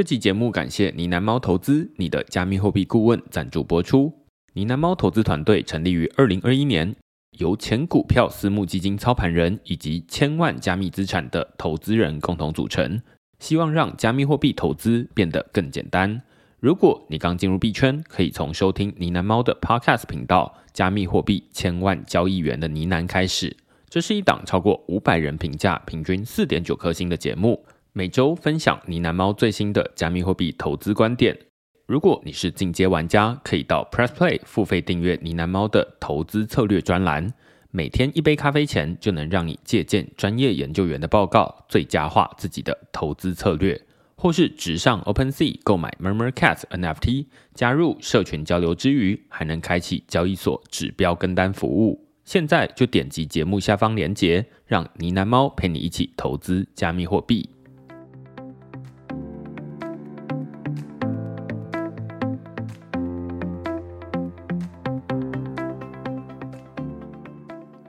这期节目感谢呢喃猫投资，你的加密货币顾问赞助播出。呢喃猫投资团队成立于二零二一年，由前股票私募基金操盘人以及千万加密资产的投资人共同组成，希望让加密货币投资变得更简单。如果你刚进入币圈，可以从收听呢喃猫的 Podcast 频道《加密货币千万交易员的呢喃》开始。这是一档超过五百人评价，平均四点九颗星的节目。每周分享呢喃猫最新的加密货币投资观点。如果你是进阶玩家，可以到 Press Play 付费订阅呢喃猫的投资策略专栏。每天一杯咖啡钱，就能让你借鉴专业研究员的报告，最佳化自己的投资策略。或是直上 OpenSea 购买 MurmurCat NFT，加入社群交流之余，还能开启交易所指标跟单服务。现在就点击节目下方链接，让呢喃猫陪你一起投资加密货币。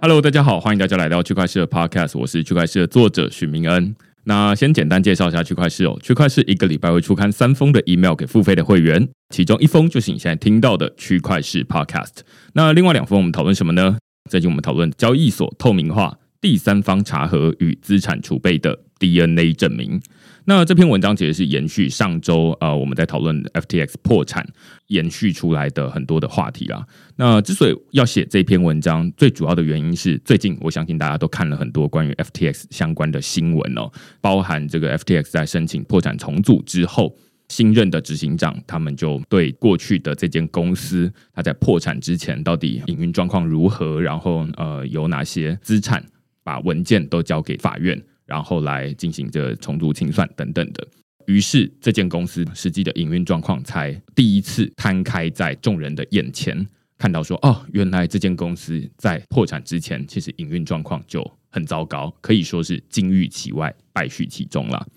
Hello，大家好，欢迎大家来到区块势的 Podcast，我是区块势的作者许明恩。那先简单介绍一下区块势哦，区块势一个礼拜会出刊三封的 email 给付费的会员，其中一封就是你现在听到的区块势 Podcast。那另外两封我们讨论什么呢？最近我们讨论交易所透明化、第三方查核与资产储备的 DNA 证明。那这篇文章其实是延续上周呃我们在讨论 FTX 破产延续出来的很多的话题啊。那之所以要写这篇文章，最主要的原因是最近我相信大家都看了很多关于 FTX 相关的新闻哦，包含这个 FTX 在申请破产重组之后。新任的执行长，他们就对过去的这间公司，他在破产之前到底营运状况如何，然后呃有哪些资产，把文件都交给法院，然后来进行这重组清算等等的。于是这间公司实际的营运状况才第一次摊开在众人的眼前，看到说哦，原来这间公司在破产之前，其实营运状况就很糟糕，可以说是金玉其外，败絮其中了。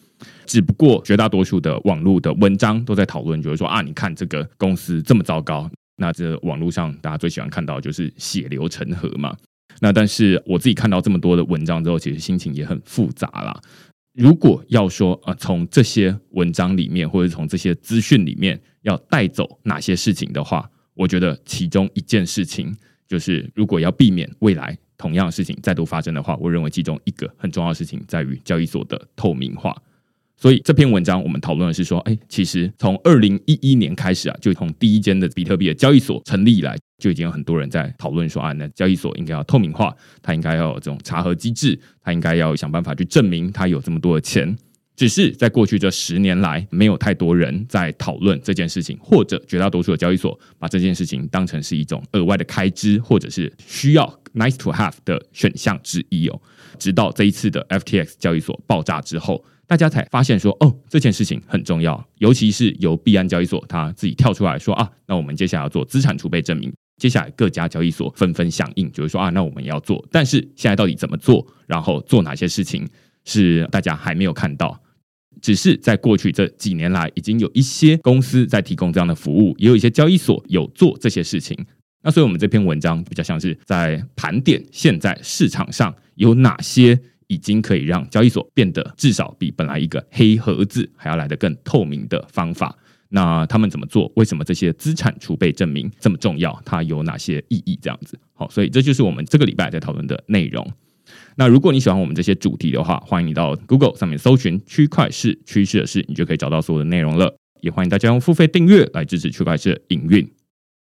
只不过绝大多数的网络的文章都在讨论，就是说啊，你看这个公司这么糟糕，那这网络上大家最喜欢看到就是血流成河嘛。那但是我自己看到这么多的文章之后，其实心情也很复杂啦。如果要说啊，从这些文章里面，或者从这些资讯里面要带走哪些事情的话，我觉得其中一件事情就是，如果要避免未来同样的事情再度发生的话，我认为其中一个很重要的事情在于交易所的透明化。所以这篇文章我们讨论的是说，哎，其实从二零一一年开始啊，就从第一间的比特币的交易所成立以来，就已经有很多人在讨论说，啊，那交易所应该要透明化，它应该要有这种查核机制，它应该要想办法去证明它有这么多的钱。只是在过去这十年来，没有太多人在讨论这件事情，或者绝大多数的交易所把这件事情当成是一种额外的开支，或者是需要 nice to have 的选项之一哦。直到这一次的 FTX 交易所爆炸之后。大家才发现说，哦，这件事情很重要，尤其是由币安交易所他自己跳出来说啊，那我们接下来要做资产储备证明，接下来各家交易所纷纷响应，就是说啊，那我们要做，但是现在到底怎么做，然后做哪些事情是大家还没有看到，只是在过去这几年来，已经有一些公司在提供这样的服务，也有一些交易所有做这些事情。那所以我们这篇文章比较像是在盘点现在市场上有哪些。已经可以让交易所变得至少比本来一个黑盒子还要来得更透明的方法。那他们怎么做？为什么这些资产储备证明这么重要？它有哪些意义？这样子，好，所以这就是我们这个礼拜在讨论的内容。那如果你喜欢我们这些主题的话，欢迎你到 Google 上面搜寻“区块势趋势的事”，你就可以找到所有的内容了。也欢迎大家用付费订阅来支持区块势的营运。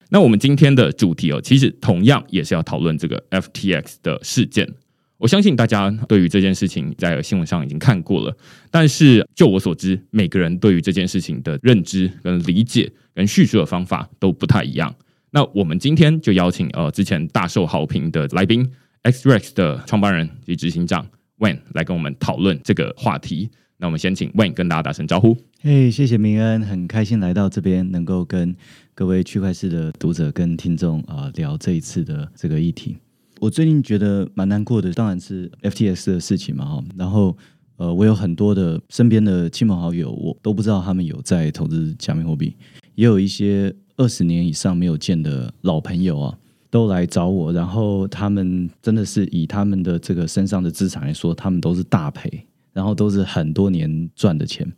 那我们今天的主题哦，其实同样也是要讨论这个 FTX 的事件。我相信大家对于这件事情在新闻上已经看过了，但是就我所知，每个人对于这件事情的认知跟理解跟叙述的方法都不太一样。那我们今天就邀请呃之前大受好评的来宾 XREX 的创办人及执行长 w e n 来跟我们讨论这个话题。那我们先请 w e n 跟大家打声招呼。嘿，谢谢明恩，很开心来到这边，能够跟各位区块势的读者跟听众啊、聊这一次的这个议题。我最近觉得蛮难过的，当然是 FTX 的事情嘛哈。然后呃，我有很多的身边的亲朋好友，我都不知道他们有在投资加密货币，也有一些二十年以上没有见的老朋友啊，都来找我，然后他们真的是以他们的这个身上的资产来说，他们都是大赔，然后都是很多年赚的钱，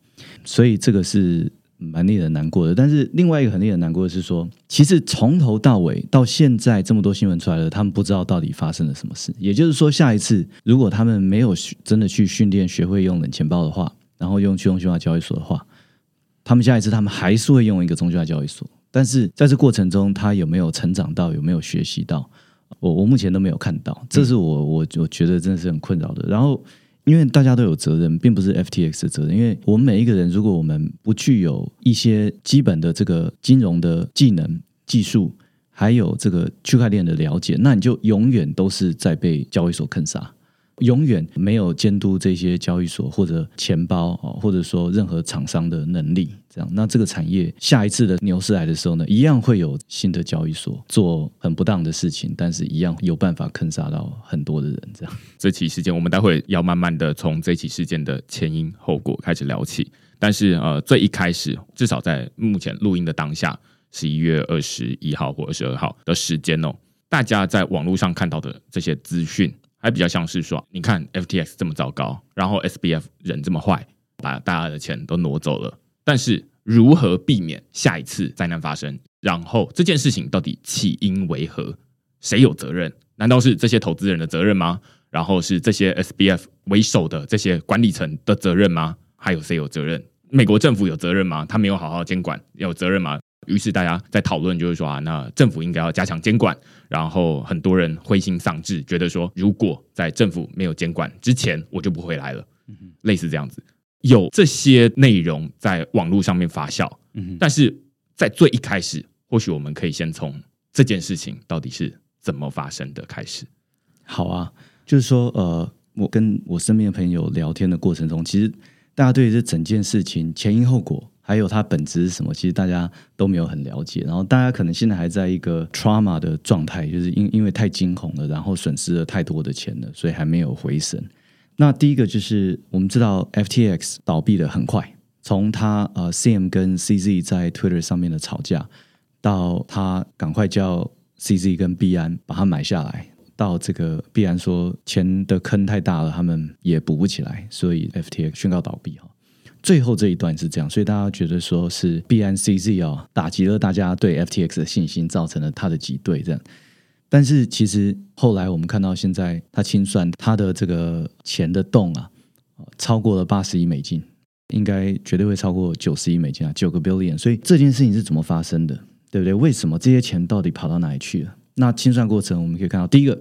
所以这个是。蛮令人难过的，但是另外一个很令人难过的是说，其实从头到尾到现在这么多新闻出来了，他们不知道到底发生了什么事。也就是说，下一次如果他们没有真的去训练学会用冷钱包的话，然后用去中心化交易所的话，他们下一次他们还是会用一个中心化交易所。但是在这过程中，他有没有成长到，有没有学习到，我我目前都没有看到。这是我我我觉得真的是很困扰的。然后。因为大家都有责任，并不是 FTX 的责任。因为我们每一个人，如果我们不具有一些基本的这个金融的技能、技术，还有这个区块链的了解，那你就永远都是在被交易所坑杀。永远没有监督这些交易所或者钱包或者说任何厂商的能力，这样，那这个产业下一次的牛市来的时候呢，一样会有新的交易所做很不当的事情，但是一样有办法坑杀到很多的人。这样，这起事件我们待会要慢慢的从这起事件的前因后果开始聊起。但是呃，最一开始，至少在目前录音的当下，十一月二十一号或二十二号的时间哦，大家在网络上看到的这些资讯。还比较像是说，你看 FTX 这么糟糕，然后 SBF 人这么坏，把大家的钱都挪走了。但是如何避免下一次灾难发生？然后这件事情到底起因为何？谁有责任？难道是这些投资人的责任吗？然后是这些 SBF 为首的这些管理层的责任吗？还有谁有责任？美国政府有责任吗？他没有好好监管，有责任吗？于是大家在讨论，就是说啊，那政府应该要加强监管。然后很多人灰心丧志，觉得说，如果在政府没有监管之前，我就不回来了。类似这样子，有这些内容在网络上面发酵。嗯但是在最一开始，或许我们可以先从这件事情到底是怎么发生的开始。好啊，就是说，呃，我跟我身边的朋友聊天的过程中，其实大家对这整件事情前因后果。还有它本质是什么？其实大家都没有很了解，然后大家可能现在还在一个 trauma 的状态，就是因因为太惊恐了，然后损失了太多的钱了，所以还没有回神。那第一个就是我们知道 FTX 倒闭的很快，从他呃 Sam 跟 CZ 在 Twitter 上面的吵架，到他赶快叫 CZ 跟币安把它买下来，到这个币安说钱的坑太大了，他们也补不起来，所以 FTX 宣告倒闭哈。最后这一段是这样，所以大家觉得说是 BNCZ 哦打击了大家对 FTX 的信心，造成了他的挤兑这样。但是其实后来我们看到，现在他清算他的这个钱的洞啊，超过了八十亿美金，应该绝对会超过九十亿美金啊，九个 billion。所以这件事情是怎么发生的，对不对？为什么这些钱到底跑到哪里去了？那清算过程我们可以看到，第一个，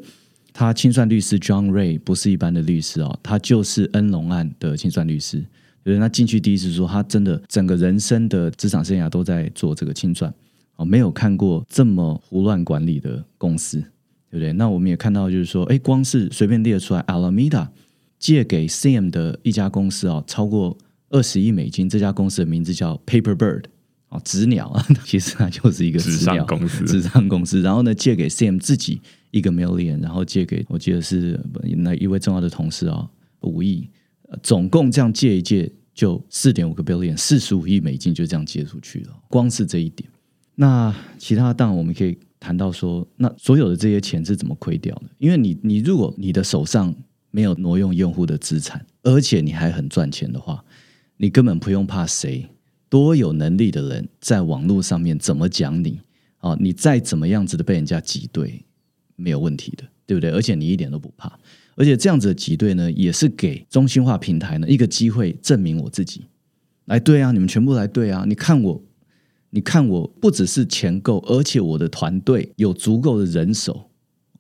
他清算律师 John Ray 不是一般的律师哦，他就是恩隆案的清算律师。对，那进去第一次说，他真的整个人生的职场生涯都在做这个清算，哦，没有看过这么胡乱管理的公司，对不对？那我们也看到，就是说，哎，光是随便列出来，Alameda 借给 Sam 的一家公司啊，超过二十亿美金，这家公司的名字叫 Paperbird，哦，纸鸟啊，其实它就是一个纸上公司，纸上公司。然后呢，借给 Sam 自己一个 million，然后借给我记得是那一位重要的同事啊，五亿。总共这样借一借，就四点五个 billion，四十五亿美金就这样借出去了。光是这一点，那其他当然我们可以谈到说，那所有的这些钱是怎么亏掉的？因为你，你如果你的手上没有挪用用户的资产，而且你还很赚钱的话，你根本不用怕谁多有能力的人在网络上面怎么讲你啊，你再怎么样子的被人家挤兑，没有问题的，对不对？而且你一点都不怕。而且这样子的挤兑呢，也是给中心化平台呢一个机会证明我自己。来对啊，你们全部来对啊！你看我，你看我不只是钱够，而且我的团队有足够的人手，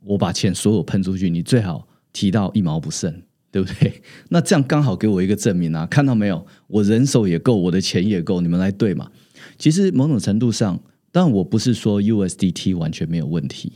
我把钱所有喷出去，你最好提到一毛不剩，对不对？那这样刚好给我一个证明啊！看到没有？我人手也够，我的钱也够，你们来对嘛？其实某种程度上，当然我不是说 USDT 完全没有问题。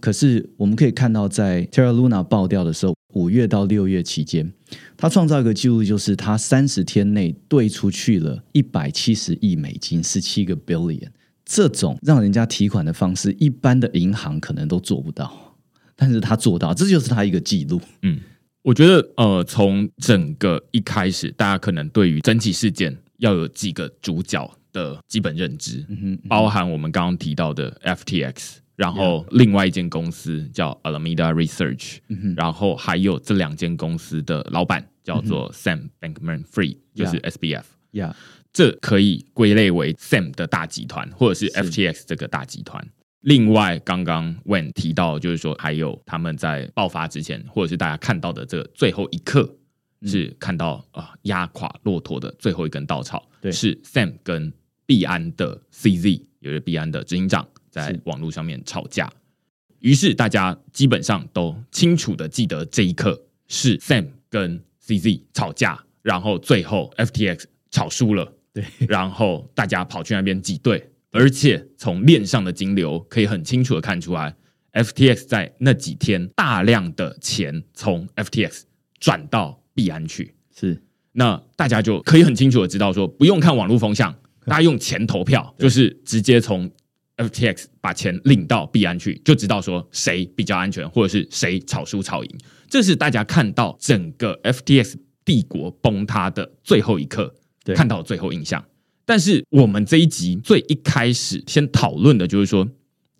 可是我们可以看到，在 Terra Luna 爆掉的时候，五月到六月期间，他创造一个记录，就是他三十天内兑出去了一百七十亿美金，十七个 billion。这种让人家提款的方式，一般的银行可能都做不到，但是他做到，这就是他一个记录。嗯，我觉得呃，从整个一开始，大家可能对于整起事件要有几个主角的基本认知，嗯哼，包含我们刚刚提到的 FTX。然后另外一间公司叫 Alameda Research，、嗯、然后还有这两间公司的老板叫做 Sam Bankman-Fried，、嗯、就是 SBF，、yeah. 这可以归类为 Sam 的大集团，或者是 FTX 这个大集团。另外，刚刚 Wayne 提到，就是说还有他们在爆发之前，或者是大家看到的这个最后一刻，是看到啊、呃、压垮骆驼的最后一根稻草，对，是 Sam 跟币安的 CZ，也就是币安的执行长。在网络上面吵架，于是大家基本上都清楚的记得这一刻是 Sam 跟 CZ 吵架，然后最后 FTX 吵输了，对，然后大家跑去那边挤兑，而且从链上的金流可以很清楚的看出来，FTX 在那几天大量的钱从 FTX 转到币安去，是，那大家就可以很清楚的知道说，不用看网络风向，大家用钱投票，就是直接从。FTX 把钱领到币安去，就知道说谁比较安全，或者是谁炒输炒赢。这是大家看到整个 FTX 帝国崩塌的最后一刻，看到的最后印象。但是我们这一集最一开始先讨论的就是说，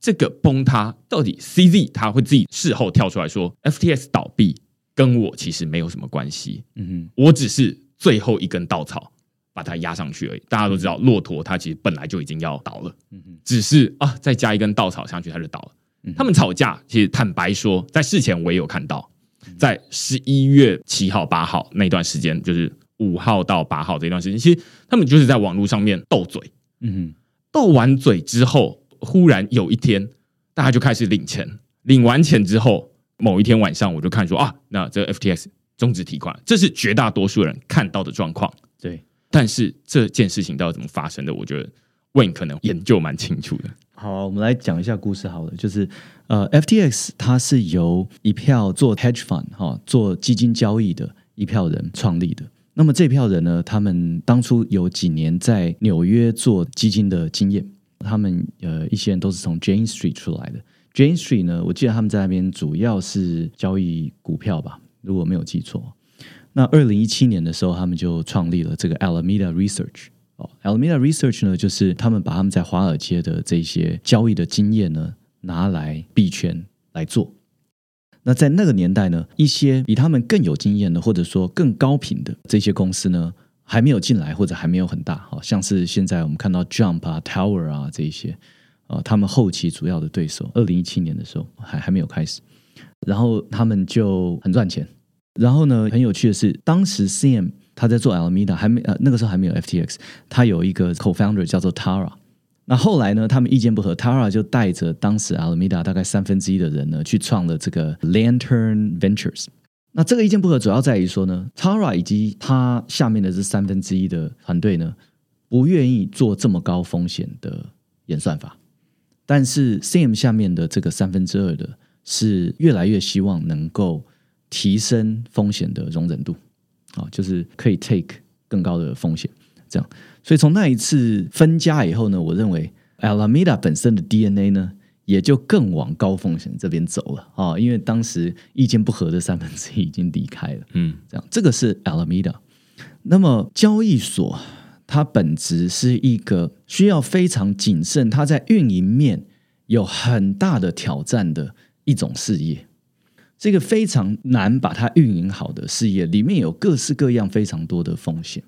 这个崩塌到底 CZ 他会自己事后跳出来说，FTX 倒闭跟我其实没有什么关系。嗯哼，我只是最后一根稻草。把它压上去而已。大家都知道，骆驼它其实本来就已经要倒了，只是啊，再加一根稻草上去，它就倒了。他们吵架，其实坦白说，在事前我也有看到，在十一月七号、八号那段时间，就是五号到八号这段时间，其实他们就是在网络上面斗嘴。嗯，斗完嘴之后，忽然有一天，大家就开始领钱。领完钱之后，某一天晚上，我就看说啊，那这个 FTX 终止提款，这是绝大多数人看到的状况。对。但是这件事情到底怎么发生的？我觉得 Win 可能研究蛮清楚的。好、我们来讲一下故事好了。就是呃，FTX 它是由一票做 hedge fund 哈、哦、做基金交易的一票人创立的。那么这票人呢，他们当初有几年在纽约做基金的经验。他们呃一些人都是从 Jane Street 出来的。Jane Street 呢，我记得他们在那边主要是交易股票吧，如果没有记错。那二零一七年的时候，他们就创立了这个 Alameda Research。哦，Alameda Research 呢，就是他们把他们在华尔街的这些交易的经验呢，拿来币圈来做。那在那个年代呢，一些比他们更有经验的，或者说更高频的这些公司呢，还没有进来，或者还没有很大。好像是现在我们看到 Jump 啊、Tower 啊这一些，呃，他们后期主要的对手，二零一七年的时候还还没有开始，然后他们就很赚钱。然后呢，很有趣的是，当时 Sam 他在做 Alameda，还没呃那个时候还没有 FTX，他有一个 co-founder 叫做 Tara。那后来呢，他们意见不合，Tara 就带着当时 Alameda 大概三分之一的人呢，去创了这个 Lantern Ventures。那这个意见不合主要在于说呢，Tara 以及他下面的这三分之一的团队呢，不愿意做这么高风险的演算法，但是 Sam 下面的这个三分之二的是越来越希望能够。提升风险的容忍度，啊，就是可以 take 更高的风险，这样。所以从那一次分家以后呢，我认为 Alameda 本身的 DNA 呢，也就更往高风险这边走了啊，因为当时意见不合的三分之一已经离开了，嗯，这样。这个是 Alameda。那么交易所它本质是一个需要非常谨慎，它在运营面有很大的挑战的一种事业。这个非常难把它运营好的事业，里面有各式各样非常多的风险，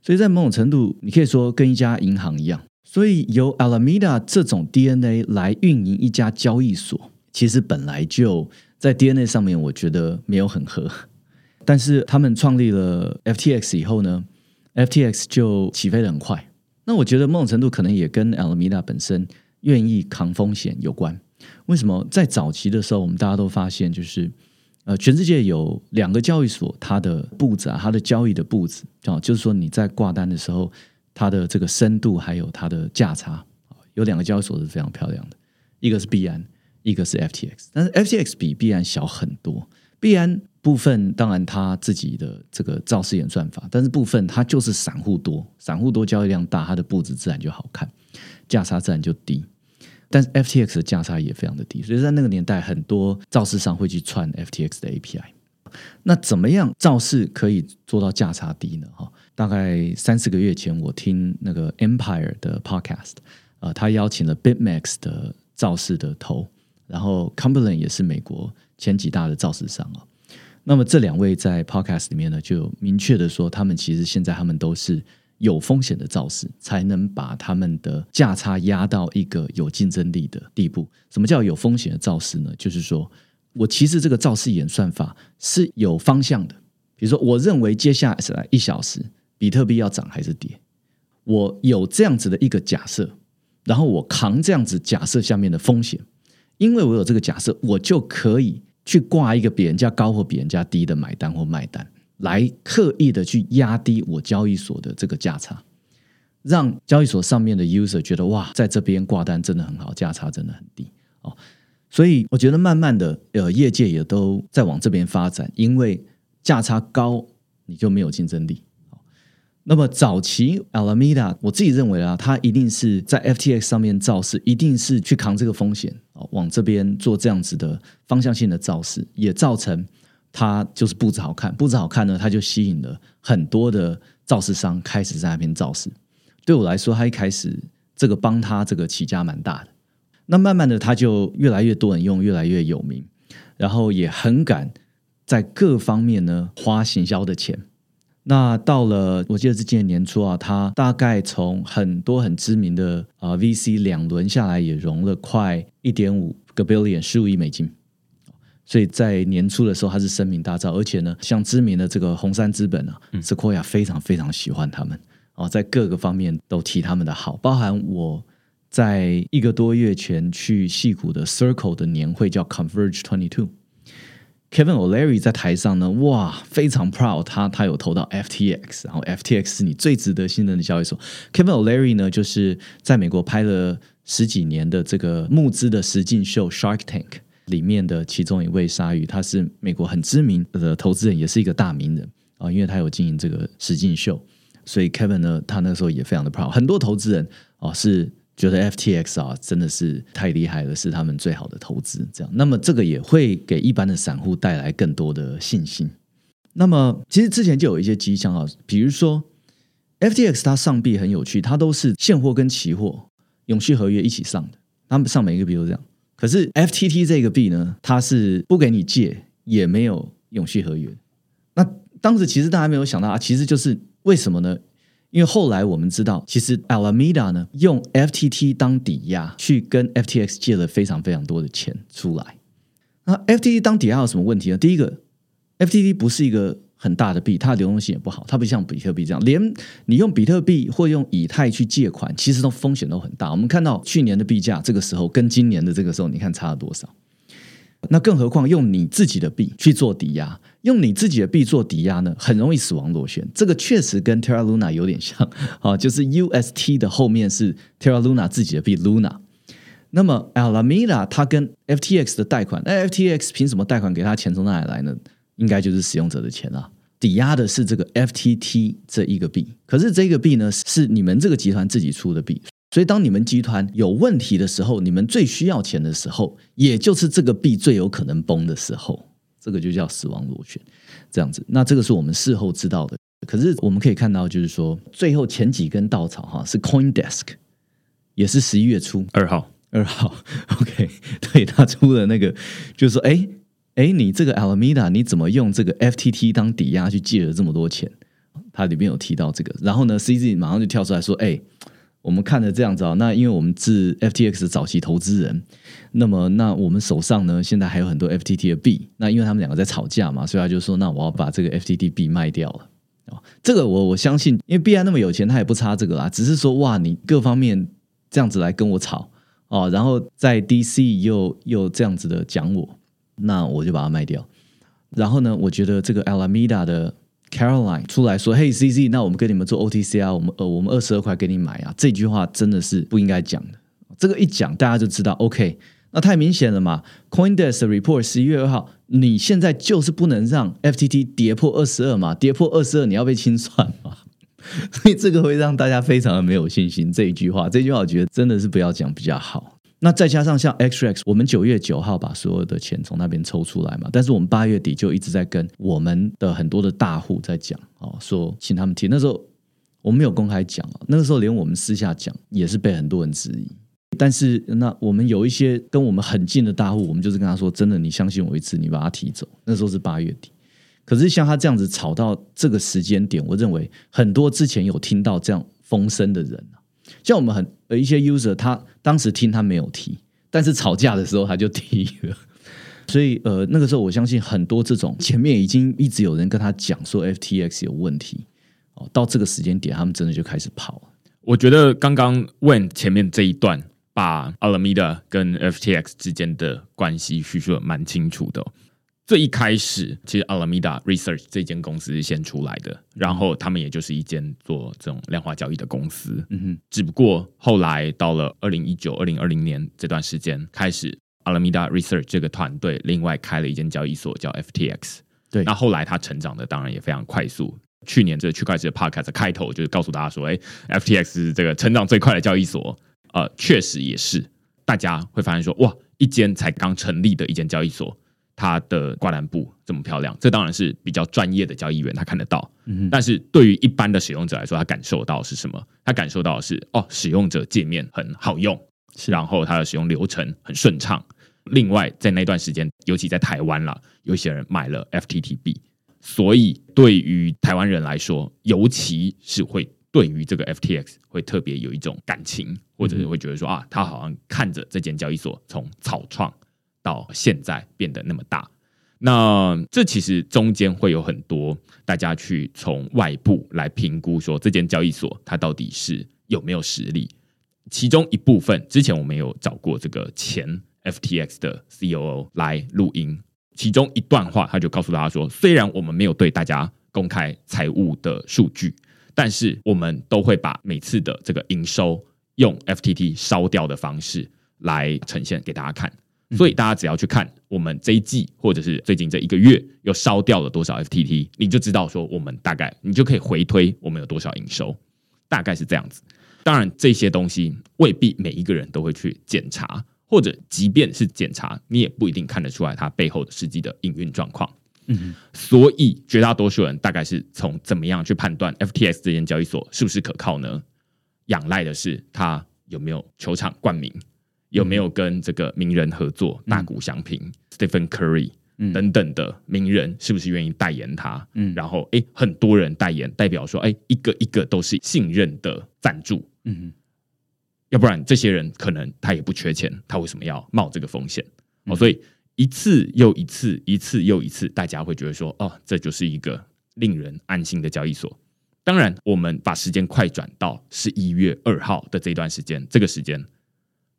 所以在某种程度，你可以说跟一家银行一样。所以由 Alameda 这种 DNA 来运营一家交易所，其实本来就在 DNA 上面，我觉得没有很合。但是他们创立了 FTX 以后呢，FTX 就起飞的很快。那我觉得某种程度可能也跟 Alameda 本身愿意扛风险有关。为什么在早期的时候，我们大家都发现，就是呃，全世界有两个交易所，它的步子啊，它的交易的步子，啊，就是说你在挂单的时候，它的这个深度还有它的价差，有两个交易所是非常漂亮的，一个是币安，一个是 FTX，但是 FTX 比币安小很多，币安部分当然他自己的这个造势演算法，但是部分它就是散户多，散户多交易量大，它的布置自然就好看，价差自然就低。但是 FTX 的价差也非常的低，所以在那个年代，很多造势商会去串 FTX 的 API。那怎么样造势可以做到价差低呢？哈，大概三四个月前，我听那个 Empire 的 Podcast，呃，他邀请了 Bitmax 的造势的头，然后 Cumberland 也是美国前几大的造势商啊。那么这两位在 Podcast 里面呢，就明确的说，他们其实现在他们都是有风险的造势，才能把他们的价差压到一个有竞争力的地步。什么叫有风险的造势呢？就是说我其实这个造势演算法是有方向的，比如说我认为接下来一小时比特币要涨还是跌，我有这样子的一个假设，然后我扛这样子假设下面的风险，因为我有这个假设，我就可以。去挂一个比人家高或比人家低的买单或卖单，来刻意的去压低我交易所的这个价差，让交易所上面的 user 觉得哇，在这边挂单真的很好，价差真的很低哦。所以我觉得慢慢的，呃，业界也都在往这边发展，因为价差高，你就没有竞争力。那么早期 Alameda，我自己认为啊，它一定是在 FTX 上面造势，一定是去扛这个风险哦，往这边做这样子的方向性的造势，也造成它就是布置好看，布置好看呢，它就吸引了很多的造势商开始在那边造势。对我来说，他一开始这个帮他这个起家蛮大的，那慢慢的他就越来越多人用，越来越有名，然后也很敢在各方面呢花行销的钱。那到了，我记得是今年年初啊，他大概从很多很知名的啊 VC 两轮下来，也融了快一点五个 billion 十五亿美金，所以在年初的时候，他是声名大噪，而且呢，像知名的这个红杉资本啊，Sequoia 非常非常喜欢他们啊，在各个方面都提他们的好，包含我在一个多月前去戏谷的 Circle 的年会叫 Converge Twenty Two。Kevin O'Leary 在台上呢，哇，非常 proud，他他有投到 FTX，然后 FTX 是你最值得信任的交易所。Kevin O'Leary 呢，就是在美国拍了十几年的这个募资的实境秀 Shark Tank 里面的其中一位鲨鱼，他是美国很知名的投资人，也是一个大名人啊，因为他有经营这个实境秀，所以 Kevin 呢，他那时候也非常的 proud，很多投资人啊是。觉得 FTX 啊真的是太厉害了，是他们最好的投资。这样，那么这个也会给一般的散户带来更多的信心。那么，其实之前就有一些迹象啊，比如说 FTX 它上币很有趣，它都是现货跟期货永续合约一起上的，他们上每一个币都这样。可是 FTT 这个币呢，它是不给你借，也没有永续合约。那当时其实大家没有想到啊，其实就是为什么呢？因为后来我们知道，其实 Alameda 呢用 FTT 当抵押去跟 FTX 借了非常非常多的钱出来。那 FTT 当抵押有什么问题呢？第一个，FTT 不是一个很大的币，它的流动性也不好，它不像比特币这样，连你用比特币或用以太去借款，其实都风险都很大。我们看到去年的币价这个时候跟今年的这个时候，你看差了多少？那更何况用你自己的币去做抵押。用你自己的币做抵押呢，很容易死亡螺旋。这个确实跟 Terra Luna 有点像啊，就是 UST 的后面是 Terra Luna 自己的币 Luna。那么 Alameda 它跟 FTX 的贷款，那 FTX 凭什么贷款给他钱从哪里来呢？应该就是使用者的钱啊。抵押的是这个 FTT 这一个币，可是这个币呢是你们这个集团自己出的币，所以当你们集团有问题的时候，你们最需要钱的时候，也就是这个币最有可能崩的时候。这个就叫死亡螺旋，这样子。那这个是我们事后知道的。可是我们可以看到，就是说，最后前几根稻草哈，是 CoinDesk，也是十一月初二号，二号。OK，对，他出了那个，就是说，哎哎，你这个 Alameda 你怎么用这个 FTT 当抵押去借了这么多钱？它里面有提到这个。然后呢，CZ 马上就跳出来说，哎。我们看着这样子啊，那因为我们是 FTX 早期投资人，那么那我们手上呢，现在还有很多 FTT 的币，那因为他们两个在吵架嘛，所以他就说，那我要把这个 FTT 币卖掉了。哦，这个我我相信，因为币安那么有钱，他也不差这个啦，只是说哇，你各方面这样子来跟我吵哦，然后在 DC 又又这样子的讲我，那我就把它卖掉。然后呢，我觉得这个 Alameda 的。Caroline 出来说：“嘿，CZ，那我们跟你们做 OTC 啊，我们呃，我们二十二块给你买啊。”这句话真的是不应该讲的。这个一讲，大家就知道，OK，那太明显了嘛？CoinDesk report 十一月二号，你现在就是不能让 FTT 跌破二十二嘛？跌破二十二，你要被清算嘛？所以这个会让大家非常的没有信心。这一句话，这句话我觉得真的是不要讲比较好。那再加上像 XREX，我们九月九号把所有的钱从那边抽出来嘛，但是我们八月底就一直在跟我们的很多的大户在讲哦，说请他们提。那时候我们没有公开讲，那个时候连我们私下讲也是被很多人质疑。但是，那我们有一些跟我们很近的大户，我们就是跟他说：“真的，你相信我一次，你把它提走。”那时候是八月底。可是像他这样子炒到这个时间点，我认为很多之前有听到这样风声的人，像我们很呃一些 user，他当时听他没有提，但是吵架的时候他就提了。所以呃，那个时候我相信很多这种前面已经一直有人跟他讲说 FTX 有问题哦，到这个时间点，他们真的就开始跑了。我觉得刚刚问前面这一段。把 Alameda 跟 FTX 之间的关系叙述的蛮清楚的。最一开始，其实 Alameda Research 这间公司是先出来的，然后他们也就是一间做这种量化交易的公司。嗯哼。只不过后来到了二零一九、二零二零年这段时间，开始 Alameda Research 这个团队另外开了一间交易所叫 FTX。对。那后来它成长的当然也非常快速。去年这个区块链的 Podcast 开头就是告诉大家说：“哎，FTX 是这个成长最快的交易所。”呃，确实也是，大家会发现说，哇，一间才刚成立的一间交易所，它的挂单布这么漂亮，这当然是比较专业的交易员他看得到。嗯，但是对于一般的使用者来说，他感受到是什么？他感受到的是，哦，使用者界面很好用，是，然后它的使用流程很顺畅。另外，在那段时间，尤其在台湾啦，有些人买了 FTTB，，所以对于台湾人来说，尤其是会。对于这个 FTX 会特别有一种感情，或者是会觉得说啊，他好像看着这间交易所从草创到现在变得那么大。那这其实中间会有很多大家去从外部来评估说这间交易所它到底是有没有实力。其中一部分之前我们有找过这个前 FTX 的 COO 来录音，其中一段话他就告诉大家说，虽然我们没有对大家公开财务的数据。但是我们都会把每次的这个营收用 FTT 烧掉的方式来呈现给大家看，所以大家只要去看我们这一季或者是最近这一个月又烧掉了多少 FTT，你就知道说我们大概你就可以回推我们有多少营收，大概是这样子。当然这些东西未必每一个人都会去检查，或者即便是检查，你也不一定看得出来它背后的实际的营运状况。嗯，所以绝大多数人大概是从怎么样去判断 FTX 这间交易所是不是可靠呢？仰赖的是它有没有球场冠名，有没有跟这个名人合作，大谷翔平、嗯、Stephen Curry 等等的名人是不是愿意代言他？嗯，然后诶，很多人代言，代表说诶，一个一个都是信任的赞助。嗯，要不然这些人可能他也不缺钱，他为什么要冒这个风险？哦，所以。一次又一次，一次又一次，大家会觉得说：“哦，这就是一个令人安心的交易所。”当然，我们把时间快转到十一月二号的这段时间，这个时间，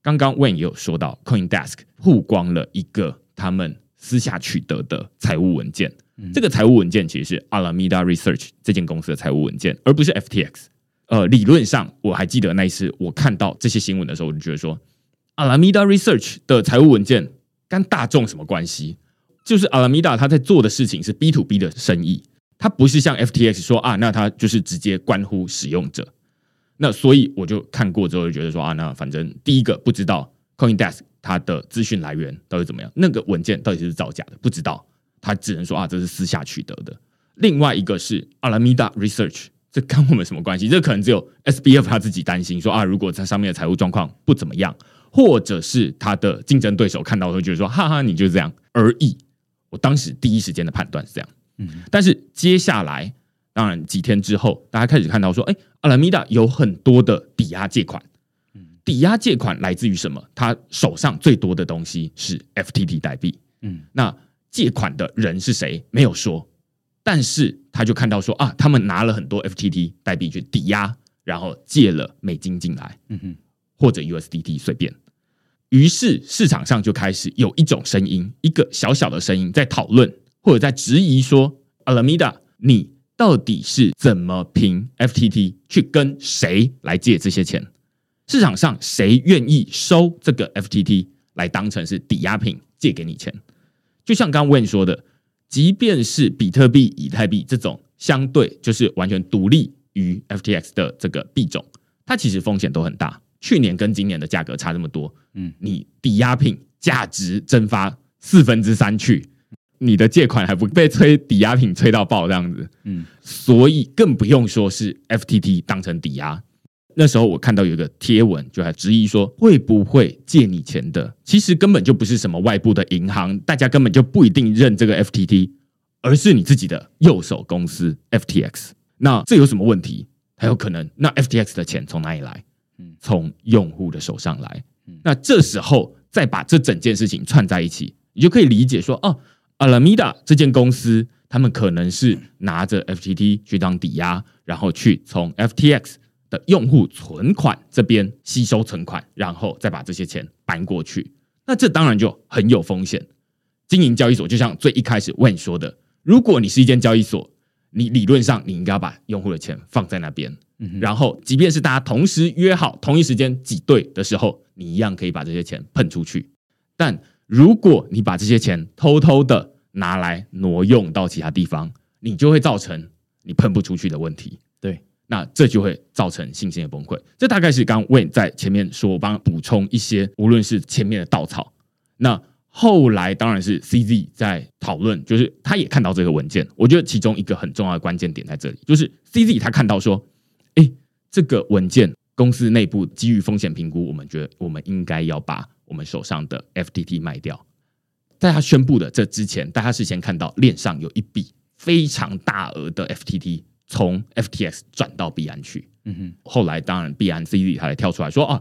刚刚 Wayne 也有说到，CoinDesk 曝光了一个他们私下取得的财务文件。嗯、这个财务文件其实是 Alameda Research 这间公司的财务文件，而不是 FTX。呃，理论上，我还记得那一次我看到这些新闻的时候，我就觉得说，Alameda Research 的财务文件。跟大众什么关系？就是 Alameda 他在做的事情是 B to B 的生意，他不是像 FTX 说啊，那他就是直接关乎使用者。那所以我就看过之后就觉得说啊，那反正第一个不知道 CoinDesk 它的资讯来源到底怎么样，那个文件到底是造假的，不知道，他只能说啊，这是私下取得的。另外一个是 Alameda Research，这跟我们什么关系？这可能只有 SBF 他自己担心说啊，如果在上面的财务状况不怎么样。或者是他的竞争对手看到会觉得说：“哈哈，你就是这样而已。”我当时第一时间的判断是这样。嗯，但是接下来，当然几天之后，大家开始看到说：“哎，Alameda 有很多的抵押借款。嗯，抵押借款来自于什么？他手上最多的东西是 FTT 代币。嗯，那借款的人是谁？没有说，但是他就看到说啊，他们拿了很多 FTT 代币去抵押，然后借了美金进来。嗯哼，或者 USDT 随便。于是市场上就开始有一种声音，一个小小的声音在讨论或者在质疑说阿拉米达你到底是怎么凭 FTT 去跟谁来借这些钱？市场上谁愿意收这个 FTT 来当成是抵押品借给你钱。就像刚刚 Wayne 说的，即便是比特币、以太币这种相对就是完全独立于 FTX 的这个币种，它其实风险都很大。去年跟今年的价格差这么多，嗯，你抵押品价值蒸发四分之三去，你的借款还不被催抵押品催到爆这样子，嗯，所以更不用说是 FTT 当成抵押。那时候我看到有一个贴文，就还质疑说，会不会借你钱的，其实根本就不是什么外部的银行，大家根本就不一定认这个 FTT，而是你自己的右手公司 FTX。那这有什么问题？还有可能，那 FTX 的钱从哪里来？嗯从用户的手上来。那这时候再把这整件事情串在一起，你就可以理解说，哦，Alameda 这间公司，他们可能是拿着 FTT 去当抵押，然后去从 FTX。的用户存款这边吸收存款，然后再把这些钱搬过去，那这当然就很有风险。经营交易所就像最一开始 Wayne 说的，如果你是一间交易所，你理论上你应该要把用户的钱放在那边，然后即便是大家同时约好同一时间挤兑的时候，你一样可以把这些钱喷出去。但如果你把这些钱偷偷的拿来挪用到其他地方，你就会造成你喷不出去的问题。对那这就会造成信心的崩溃。这大概是刚 Wayne 在前面说，我帮补充一些，无论是前面的稻草。那后来当然是 CZ 在讨论，就是他也看到这个文件。我觉得其中一个很重要的关键点在这里，就是 CZ 他看到说，哎，这个文件公司内部基于风险评估，我们觉得我们应该要把我们手上的 FTT 卖掉。在他宣布的这之前，大家事先看到链上有一笔非常大额的 FTT。从 FTX 转到币安去，嗯哼，后来当然币安 CZ 他来跳出来说啊，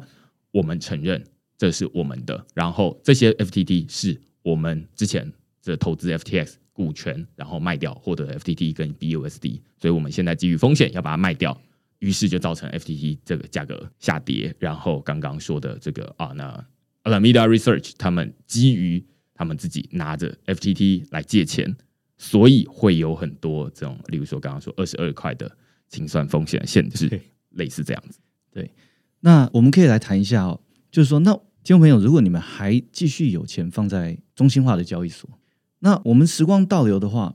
我们承认这是我们的，然后这些 FTT 是我们之前的投资 FTX 股权，然后卖掉获得 FTT 跟 BUSD，所以我们现在基于风险要把它卖掉，于是就造成 FTT 这个价格下跌，然后刚刚说的这个啊，那 Alameda Research 他们基于他们自己拿着 FTT 来借钱。所以会有很多这种，例如说刚刚说二十二块的清算风险限制，类似这样子。对，那我们可以来谈一下哦，就是说，那听众朋友，如果你们还继续有钱放在中心化的交易所，那我们时光倒流的话，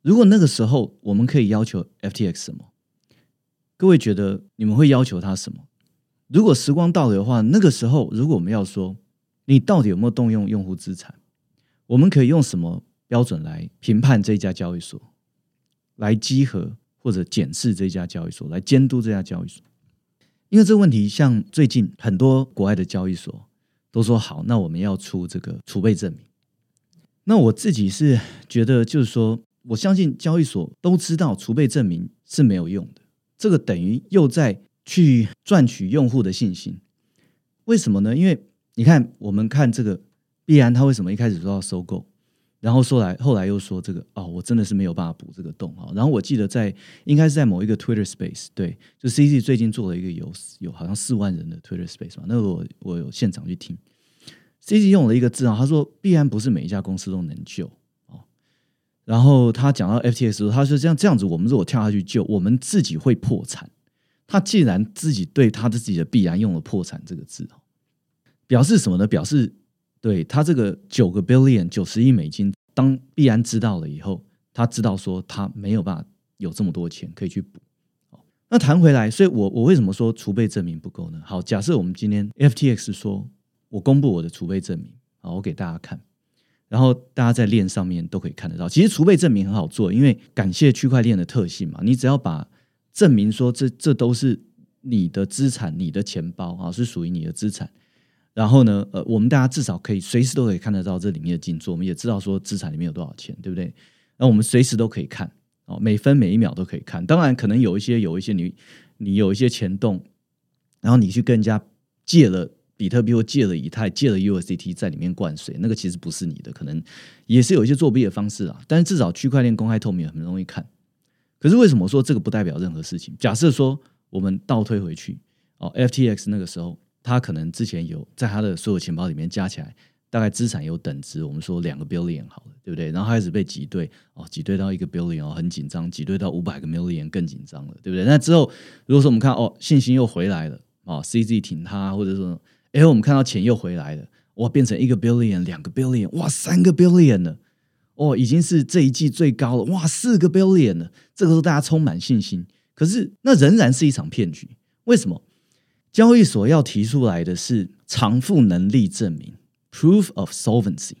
如果那个时候我们可以要求 FTX 什么？各位觉得你们会要求他什么？如果时光倒流的话，那个时候如果我们要说你到底有没有动用用户资产，我们可以用什么？标准来评判这家交易所，来稽核或者检视这家交易所，来监督这家交易所。因为这个问题，像最近很多国外的交易所都说好，那我们要出这个储备证明。那我自己是觉得，就是说，我相信交易所都知道储备证明是没有用的。这个等于又在去赚取用户的信心。为什么呢？因为你看，我们看这个必然，他为什么一开始说要收购？然后说来，后来又说这个哦，我真的是没有办法补这个洞啊。然后我记得在应该是在某一个 Twitter Space，对，就 CZ 最近做了一个有有好像四万人的 Twitter Space 嘛，那个我我有现场去听，CZ 用了一个字啊，他说必然不是每一家公司都能救哦。然后他讲到 FTX 的时候，他说这样这样子，我们如果跳下去救，我们自己会破产。他既然自己对他的自己的必然用了破产这个字，表示什么呢？表示。对他这个九个 billion 九十亿美金，当币安知道了以后，他知道说他没有办法有这么多钱可以去补。那谈回来，所以我我为什么说储备证明不够呢？好，假设我们今天 FTX 说我公布我的储备证明，好，我给大家看，然后大家在链上面都可以看得到。其实储备证明很好做，因为感谢区块链的特性嘛，你只要把证明说这这都是你的资产，你的钱包啊是属于你的资产。然后呢，呃，我们大家至少可以随时都可以看得到这里面的进出，我们也知道说资产里面有多少钱，对不对？那我们随时都可以看，哦，每分每一秒都可以看。当然，可能有一些有一些你你有一些钱动，然后你去跟人家借了比特币或借了以太、借了 USDT 在里面灌水，那个其实不是你的，可能也是有一些作弊的方式啊。但是至少区块链公开透明，很容易看。可是为什么说这个不代表任何事情？假设说我们倒推回去，哦，FTX 那个时候。他可能之前有在他的所有钱包里面加起来，大概资产有等值，我们说两个 billion 好了，对不对？然后开始被挤兑，哦，挤兑到一个 billion 哦，很紧张，挤兑到五百个 million 更紧张了，对不对？那之后，如果说我们看哦，信心又回来了，哦，CZ 挺他，或者说，哎，我们看到钱又回来了，哇，变成一个 billion、两个 billion，哇，三个 billion 了，哦，已经是这一季最高了，哇，四个 billion 了，这个时候大家充满信心。可是那仍然是一场骗局，为什么？交易所要提出来的是偿付能力证明 （proof of solvency），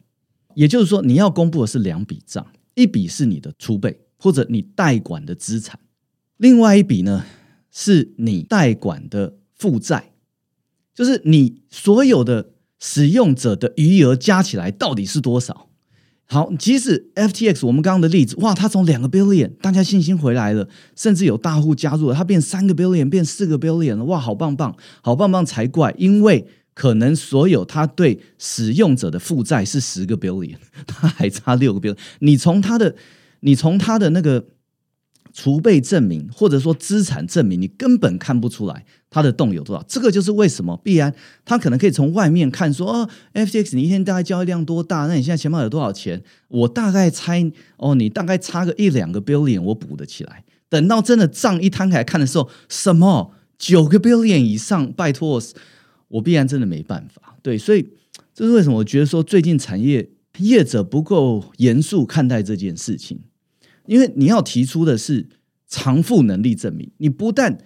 也就是说，你要公布的是两笔账，一笔是你的储备或者你代管的资产，另外一笔呢是你代管的负债，就是你所有的使用者的余额加起来到底是多少。好，即使 FTX 我们刚刚的例子，哇，它从两个 billion，大家信心回来了，甚至有大户加入了，它变三个 billion，变四个 billion 了，哇，好棒棒，好棒棒才怪，因为可能所有它对使用者的负债是十个 billion，它还差六个 billion，你从它的，你从它的那个。储备证明或者说资产证明，你根本看不出来它的洞有多少。这个就是为什么必然他可能可以从外面看说哦，FTX 你一天大概交易量多大？那你现在钱包有多少钱？我大概猜哦，你大概差个一两个 billion，我补得起来。等到真的账一摊开来看的时候，什么九个 billion 以上？拜托，我必然真的没办法。对，所以这是为什么？我觉得说最近产业业者不够严肃看待这件事情。因为你要提出的是偿付能力证明，你不但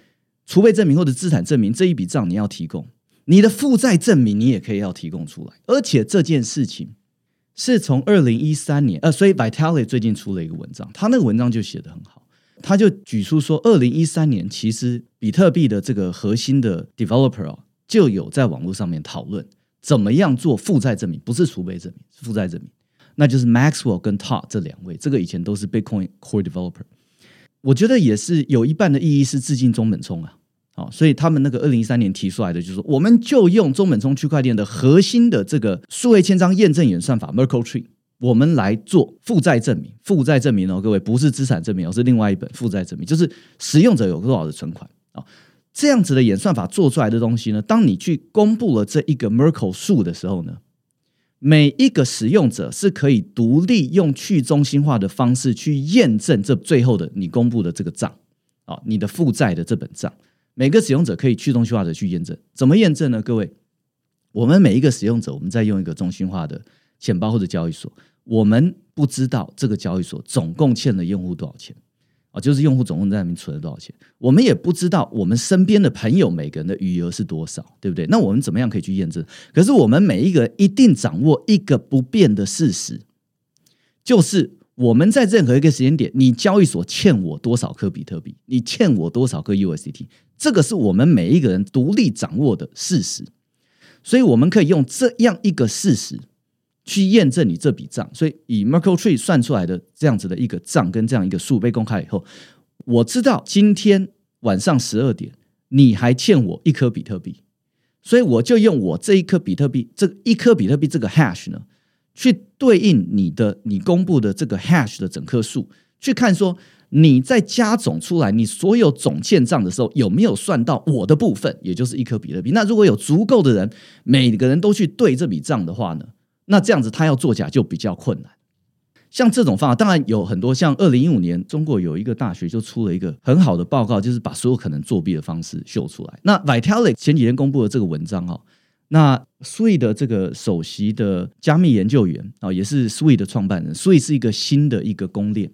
储备证明或者资产证明这一笔账你要提供，你的负债证明你也可以要提供出来，而且这件事情是从二零一三年，呃，所以 Vitalik 最近出了一个文章，他那个文章就写得很好，他就举出说，二零一三年其实比特币的这个核心的 developer 就有在网络上面讨论怎么样做负债证明，不是储备证明，是负债证明。那就是 Maxwell 跟 Todd 这两位，这个以前都是 Bitcoin Core Developer，我觉得也是有一半的意义是致敬中本聪啊，好，所以他们那个二零一三年提出来的就是说，我们就用中本聪区块链的核心的这个数位签章验证演算法 Merkle Tree，我们来做负债证明，负债证明哦，各位不是资产证明而，是另外一本负债证明，就是使用者有多少的存款。啊，这样子的演算法做出来的东西呢，当你去公布了这一个 Merkle 数的时候呢，每一个使用者是可以独立用去中心化的方式去验证这最后的你公布的这个账啊，你的负债的这本账，每个使用者可以去中心化的去验证。怎么验证呢？各位，我们每一个使用者，我们在用一个中心化的钱包或者交易所，我们不知道这个交易所总共欠了用户多少钱。啊就是用户总共在那边存了多少钱，我们也不知道我们身边的朋友每个人的余额是多少，对不对？那我们怎么样可以去验证？可是我们每一个人一定掌握一个不变的事实，就是我们在任何一个时间点，你交易所欠我多少颗比特币，你欠我多少颗 USDT，这个是我们每一个人独立掌握的事实，所以我们可以用这样一个事实。去验证你这笔账，所以以 Merkle Tree 算出来的这样子的一个账跟这样一个数被公开以后，我知道今天晚上十二点你还欠我一颗比特币，所以我就用我这一颗比特币这一颗比特币这个 hash 呢，去对应你的你公布的这个 hash 的整颗数，去看说你在加总出来你所有总欠账的时候有没有算到我的部分，也就是一颗比特币。那如果有足够的人每个人都去对这笔账的话呢？那这样子，他要作假就比较困难。像这种方法，当然有很多。像二零一五年，中国有一个大学就出了一个很好的报告，就是把所有可能作弊的方式秀出来。那 Vitalik 前几天公布了这个文章哈，那 Sui 的这个首席的加密研究员啊，也是 Sui 的创办人，Sui 是一个新的一个公链，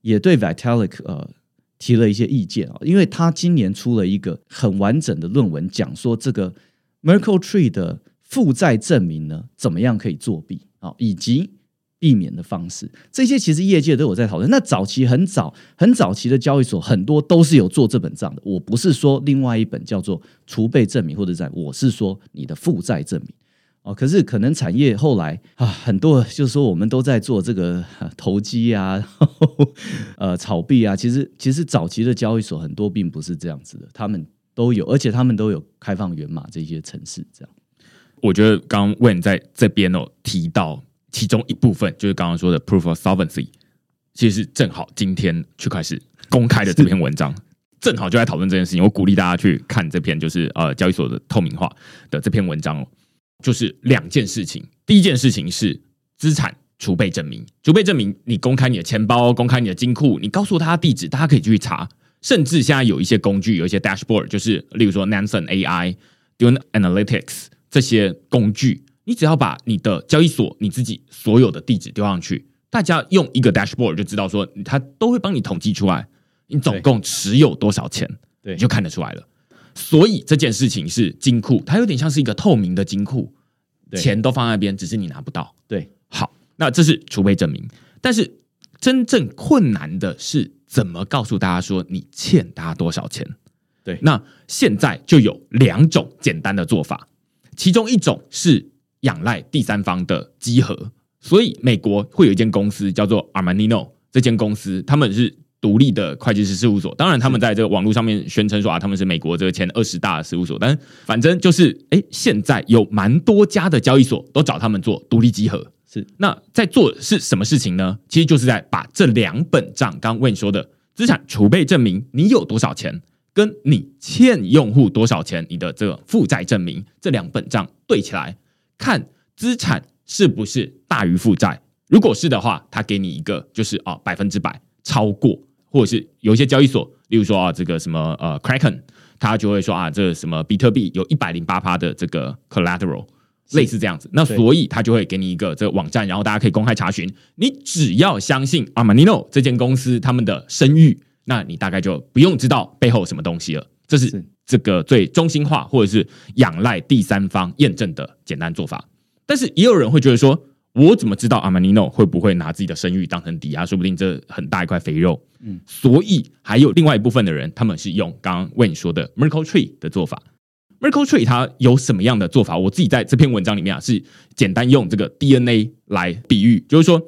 也对 Vitalik 呃提了一些意见啊，因为他今年出了一个很完整的论文，讲说这个 Merkle Tree 的。负债证明呢，怎么样可以作弊啊？以及避免的方式，这些其实业界都有在讨论。那早期很早很早期的交易所，很多都是有做这本账的。我不是说另外一本叫做储备证明或者在，我是说你的负债证明哦。可是可能产业后来啊，很多就是说我们都在做这个投机啊，呃，炒币啊。其实其实早期的交易所很多并不是这样子的，他们都有，而且他们都有开放源码这些程式这样。我觉得刚刚 Wayne 在这边哦提到其中一部分，就是刚刚说的 Proof of Solvency，其实正好今天去开始公开的这篇文章，正好就在讨论这件事情。我鼓励大家去看这篇，就是呃交易所的透明化的这篇文章哦，就是两件事情。第一件事情是资产储备证明，储备证明你公开你的钱包，公开你的金库，你告诉他地址，大家可以去查。甚至现在有一些工具，有一些 dashboard，就是例如说 Nansen AI、Dune Analytics。这些工具你只要把你的交易所你自己所有的地址丢上去，大家用一个 dashboard 就知道说，他都会帮你统计出来，你总共持有多少钱，对，你就看得出来了。所以这件事情是金库，它有点像是一个透明的金库，钱都放在那边，只是你拿不到。对，好，那这是储备证明，但是真正困难的是怎么告诉大家说你欠大家多少钱？对，那现在就有两种简单的做法，其中一种是仰赖第三方的集合，所以美国会有一间公司叫做 Armanino，这间公司他们是独立的会计师事务所，当然他们在这个网络上面宣称说啊，他们是美国这个前二十大的事务所，但反正就是哎，现在有蛮多家的交易所都找他们做独立集合，是那在做是什么事情呢？其实就是在把这两本账，刚刚 Wayne 说的资产储备证明你有多少钱。跟你欠用户多少钱，你的这个负债证明这两本账对起来，看资产是不是大于负债。如果是的话，他给你一个就是啊百分之百超过，或者是有一些交易所，例如说啊这个什么呃 Kraken，他就会说啊这个什么比特币有一百零八趴的这个 collateral，类似这样子。那所以他就会给你一个这个网站，然后大家可以公开查询。你只要相信 Armanino 这间公司他们的声誉。那你大概就不用知道背后什么东西了，这是这个最中心化或者是仰赖第三方验证的简单做法。但是也有人会觉得说，我怎么知道 Armanino 会不会拿自己的声誉当成抵押？说不定这很大一块肥肉。嗯，所以还有另外一部分的人，他们是用刚刚为你说的 Merkle Tree 的做法。Merkle Tree 它有什么样的做法？我自己在这篇文章里面啊，是简单用这个 DNA 来比喻，就是说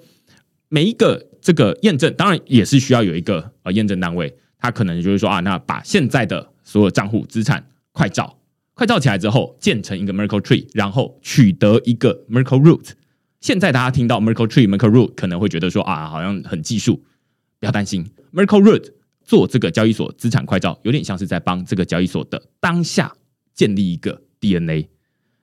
每一个。这个验证当然也是需要有一个呃验证单位，他可能就是说啊，那把现在的所有账户资产快照，快照起来之后建成一个 Merkle Tree，然后取得一个 Merkle Root。现在大家听到 Merkle Tree、Merkle Root 可能会觉得说啊，好像很技术，不要担心，Merkle Root 做这个交易所资产快照，有点像是在帮这个交易所的当下建立一个 DNA。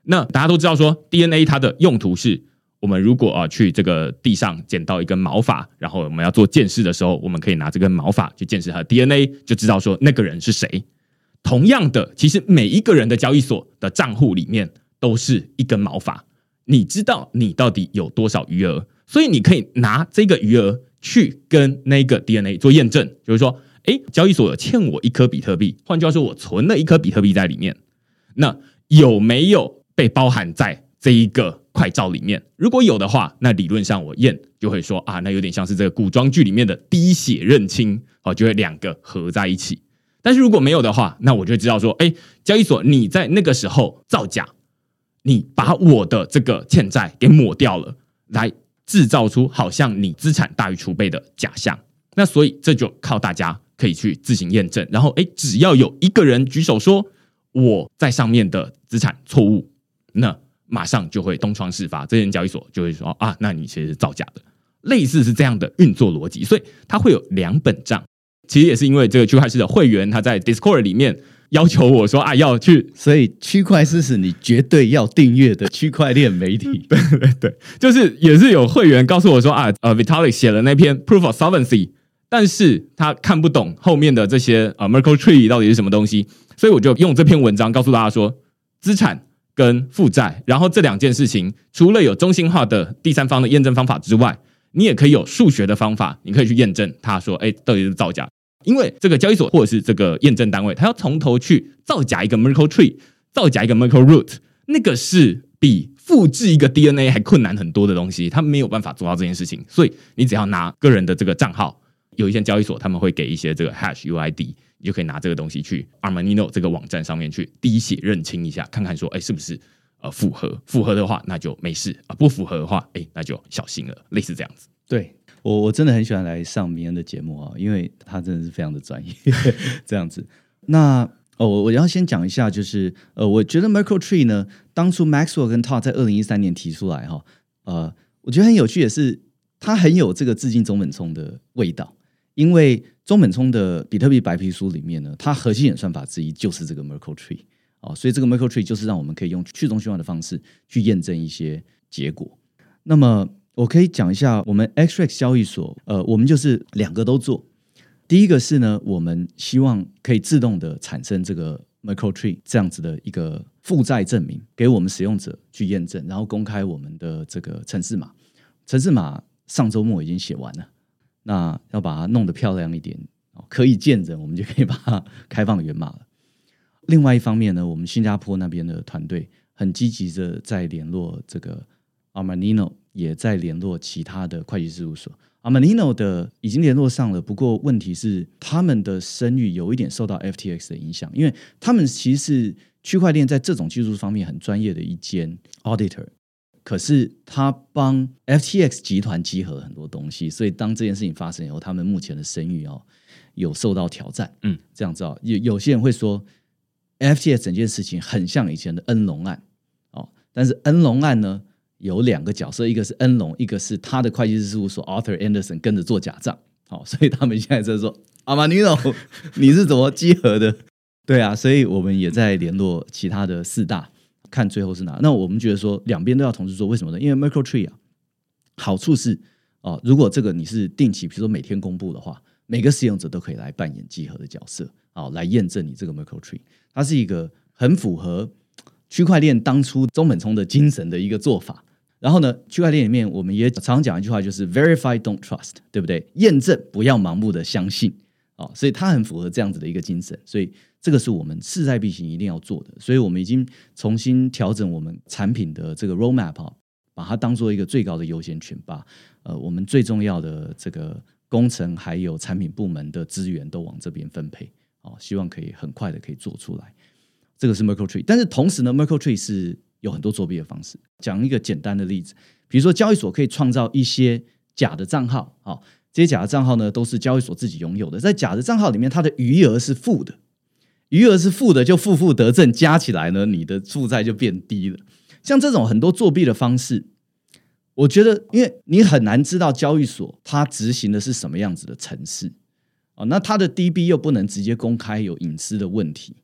那大家都知道说 DNA 它的用途是。我们如果啊去这个地上捡到一根毛发，然后我们要做鉴识的时候，我们可以拿这根毛发去鉴识它的 DNA，就知道说那个人是谁。同样的，其实每一个人的交易所的账户里面都是一根毛发，你知道你到底有多少余额，所以你可以拿这个余额去跟那个 DNA 做验证，就是说，哎，交易所欠我一颗比特币，换句话说，我存了一颗比特币在里面，那有没有被包含在这一个快照里面，如果有的话，那理论上我验就会说啊，那有点像是这个古装剧里面的滴血认亲，哦，就会两个合在一起。但是如果没有的话，那我就知道说，哎，交易所你在那个时候造假，你把我的这个欠债给抹掉了，来制造出好像你资产大于储备的假象。那所以这就靠大家可以去自行验证。然后，哎，只要有一个人举手说我在上面的资产错误，那。马上就会东窗事发，这间交易所就会说啊，那你其实是造假的，类似是这样的运作逻辑，所以它会有两本账。其实也是因为这个区块链的会员他在 Discord 里面要求我说啊，要去，所以区块势是你绝对要订阅的区块链媒体。对对对，就是也是有会员告诉我说啊，呃，Vitalik 写了那篇 Proof of Solvency，但是他看不懂后面的这些呃 Merkle Tree 到底是什么东西，所以我就用这篇文章告诉大家说，资产。跟负债，然后这两件事情，除了有中心化的第三方的验证方法之外，你也可以有数学的方法，你可以去验证他说，哎，到底是造假。因为这个交易所或者是这个验证单位，他要从头去造假一个 Merkle Tree，造假一个 Merkle Root，那个是比复制一个 DNA 还困难很多的东西，他没有办法做到这件事情。所以你只要拿个人的这个账号，有一些交易所他们会给一些这个 Hash UID。你就可以拿这个东西去 Armanino 这个网站上面去滴血认亲一下，看看说，哎，是不是呃符合？符合的话，那就没事啊；不符合的话，哎，那就小心了。类似这样子。对我，我真的很喜欢来上明恩的节目啊，因为他真的是非常的专业。这样子，那哦，我我要先讲一下，就是呃，我觉得 Merkle Tree 呢，当初 Maxwell 跟 Todd 在二零一三年提出来哈，呃，我觉得很有趣，也是他很有这个致敬中本聪的味道。因为中本聪的比特币白皮书里面呢，它核心演算法之一就是这个 Merkle Tree 啊，所以这个 Merkle Tree 就是让我们可以用去中心化的方式去验证一些结果。那么我可以讲一下，我们 x r a x 交易所，呃，我们就是两个都做。第一个是呢，我们希望可以自动的产生这个 Merkle Tree 这样子的一个负债证明给我们使用者去验证，然后公开我们的这个城市码。城市码上周末已经写完了，那要把它弄得漂亮一点，可以见人，我们就可以把它开放源码了。另外一方面呢，我们新加坡那边的团队很积极的在联络这个 Armanino，也在联络其他的会计事务所。Armanino 的已经联络上了，不过问题是他们的声誉有一点受到 FTX 的影响，因为他们其实是区块链在这种技术方面很专业的一间 auditor，可是他帮 FTX 集团集合了很多东西，所以当这件事情发生以后，他们目前的声誉哦有受到挑战。嗯，这样子哦，有有些人会说 FTX 整件事情很像以前的恩龙案哦，但是恩龙案呢？有两个角色，一个是恩龙，一个是他的会计师事务所 Arthur Anderson 跟着做假账，好，所以他们现在在说阿玛尼诺，你是怎么集合的？对啊，所以我们也在联络其他的四大，看最后是哪。那我们觉得说两边都要同时做，为什么呢？因为 Merkle Tree 啊，好处是哦，如果这个你是定期，比如说每天公布的话，每个使用者都可以来扮演集合的角色，好，来验证你这个 Merkle Tree，它是一个很符合区块链当初中本聪的精神的一个做法。然后呢，区块链里面我们也常讲一句话，就是 “verify, don't trust”，对不对？验证不要盲目的相信哦，所以它很符合这样子的一个精神，所以这个是我们势在必行一定要做的。所以我们已经重新调整我们产品的这个 roadmap，把它当做一个最高的优先权，把呃我们最重要的这个工程还有产品部门的资源都往这边分配哦，希望可以很快的可以做出来。这个是 Merkle Tree，但是同时呢，Merkle Tree 是。有很多作弊的方式。讲一个简单的例子，比如说交易所可以创造一些假的账号，好，这些假的账号呢都是交易所自己拥有的。在假的账号里面，它的余额是负的，余额是负的，就负负得正，加起来呢，你的负债就变低了。像这种很多作弊的方式，我觉得，因为你很难知道交易所它执行的是什么样子的程式，哦，那它的 DB 又不能直接公开，有隐私的问题。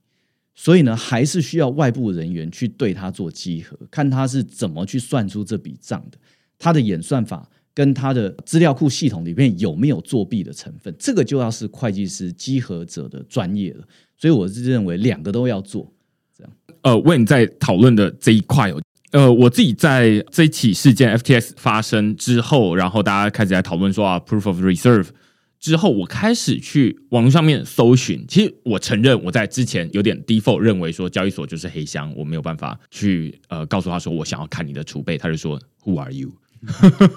所以呢，还是需要外部人员去对它做稽核，看它是怎么去算出这笔账的，它的演算法跟他的资料库系统里面有没有作弊的成分，这个就要是会计师稽核者的专业了。所以我是认为两个都要做。这样，呃问你在讨论的这一块，呃，我自己在这一起事件 FTX 发生之后，然后大家开始在讨论说啊，Proof of Reserve。之后，我开始去网络上面搜寻。其实，我承认我在之前有点 default 认为说交易所就是黑箱，我没有办法去呃告诉他说我想要看你的储备，他就说 Who are you？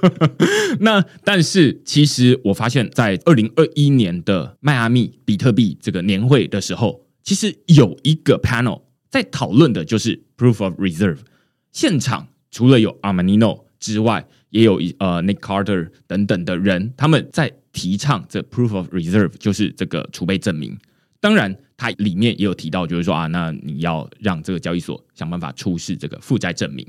那但是其实我发现，在二零二一年的迈阿密比特币这个年会的时候，其实有一个 panel 在讨论的就是 Proof of Reserve。现场除了有 Armanino 之外，也有一呃 Nick Carter 等等的人，他们在。提倡这 proof of reserve 就是这个储备证明，当然它里面也有提到，就是说啊，那你要让这个交易所想办法出示这个负债证明。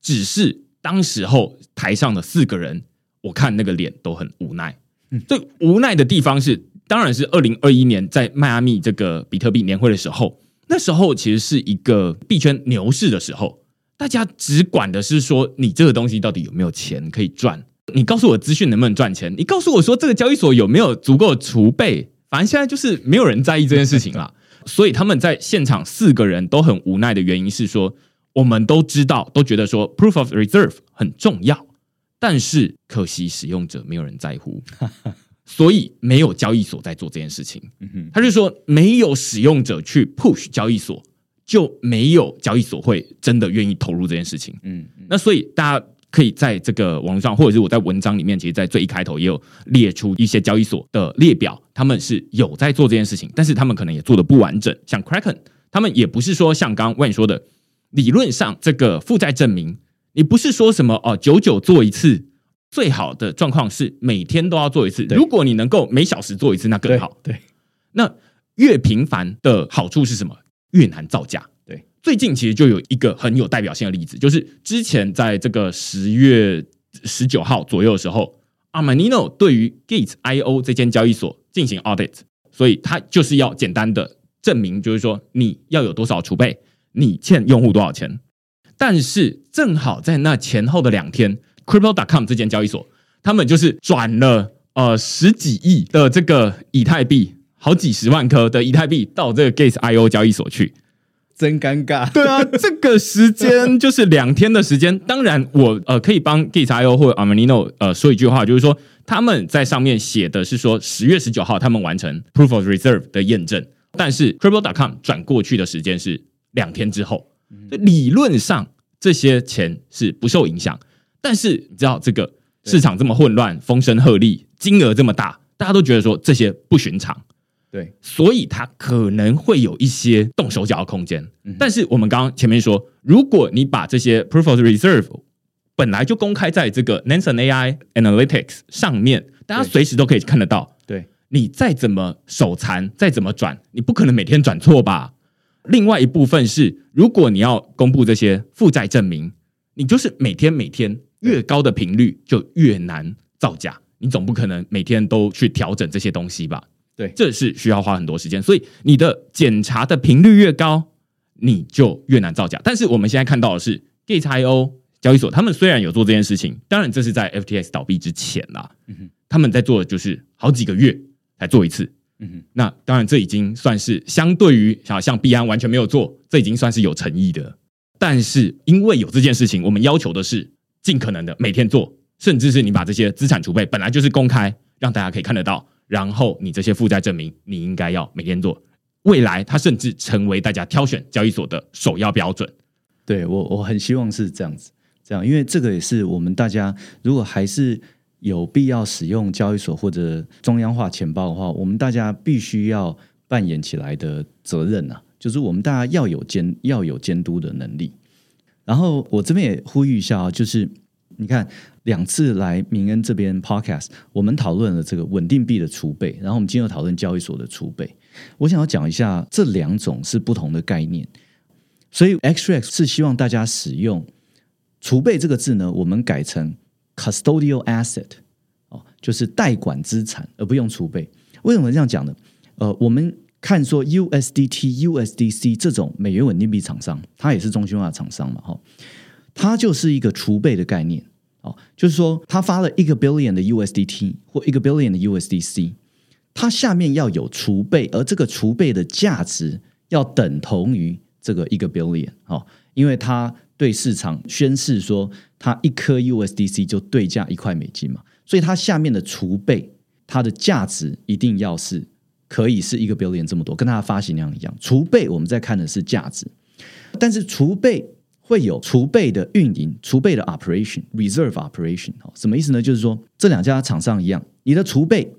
只是当时候台上的四个人，我看那个脸都很无奈。最无奈的地方是，当然是二零二一年在迈阿密这个比特币年会的时候，那时候其实是一个币圈牛市的时候，大家只管的是说你这个东西到底有没有钱可以赚。你告诉我资讯能不能赚钱？你告诉我说这个交易所有没有足够的储备？反正现在就是没有人在意这件事情了。所以他们在现场四个人都很无奈的原因是说，我们都知道，都觉得说 proof of reserve 很重要，但是可惜使用者没有人在乎，所以没有交易所在做这件事情。嗯他就说，没有使用者去 push 交易所，就没有交易所会真的愿意投入这件事情。嗯，那所以大家。可以在这个网络上，或者是我在文章里面，其实，在最一开头也有列出一些交易所的列表，他们是有在做这件事情，但是他们可能也做的不完整。像 Kraken，他们也不是说像刚刚 Wayne 说的，理论上这个负债证明，你不是说什么哦，久久做一次，最好的状况是每天都要做一次。如果你能够每小时做一次，那更好。对，那越频繁的好处是什么？越难造假。对最近其实就有一个很有代表性的例子，就是之前在这个十月十九号左右的时候，Armanino 对于 Gate.io 这间交易所进行 audit，所以他就是要简单的证明，就是说你要有多少储备，你欠用户多少钱。但是正好在那前后的两天，Crypto.com 这间交易所，他们就是转了呃十几亿的这个以太币，好几十万颗的以太币到这个 Gate.io 交易所去。真尴尬。对啊，这个时间就是两天的时间。当然我，我呃可以帮 Gate.io 或者 Armanino 呃说一句话，就是说他们在上面写的是说十月十九号他们完成 Proof of Reserve 的验证，但是 Crypto.com 转过去的时间是两天之后。理论上这些钱是不受影响，但是你知道这个市场这么混乱，风声鹤唳，金额这么大，大家都觉得说这些不寻常。对，所以它可能会有一些动手脚的空间。但是我们刚刚前面说，如果你把这些 Proof of Reserve 本来就公开在这个 Nansen AI Analytics 上面，大家随时都可以看得到。对，你再怎么手残，再怎么转，你不可能每天转错吧？另外一部分是，如果你要公布这些负债证明，你就是每天每天越高的频率就越难造假，你总不可能每天都去调整这些东西吧？对，这是需要花很多时间，所以你的检查的频率越高，你就越难造假。但是我们现在看到的是，Gate.io 交易所，他们虽然有做这件事情，当然这是在 FTX 倒闭之前啦，他们在做的就是好几个月才做一次，嗯，那当然这已经算是相对于像像币安完全没有做，这已经算是有诚意的。但是因为有这件事情，我们要求的是尽可能的每天做，甚至是你把这些资产储备本来就是公开，让大家可以看得到。然后你这些负债证明，你应该要每天做。未来它甚至成为大家挑选交易所的首要标准。对，我我很希望是这样子，这样，因为这个也是我们大家如果还是有必要使用交易所或者中央化钱包的话，我们大家必须要扮演起来的责任啊，就是我们大家要有监要有监督的能力。然后我这边也呼吁一下啊，就是。你看，两次来明恩这边 podcast，我们讨论了这个稳定币的储备，然后我们今天又讨论交易所的储备。我想要讲一下这两种是不同的概念，所以 XRX 是希望大家使用“储备”这个字呢，我们改成 custodial asset 哦，就是代管资产，而不用储备。为什么这样讲呢？呃，我们看说 USDT、USDC 这种美元稳定币厂商，它也是中心化厂商嘛，哈。它就是一个储备的概念，哦，就是说，它发了一个 billion 的 USDT 或一个 billion 的 USDC，它下面要有储备，而这个储备的价值要等同于这个一个 billion，哦，因为它对市场宣示说，它一颗 USDC 就对价一块美金嘛，所以它下面的储备，它的价值一定要是可以是一个 billion 这么多，跟它的发行量一样。储备我们在看的是价值，但是储备。会有储备的运营、储备的 operation、reserve operation，哦什么意思呢？就是说这两家厂商一样，你的储备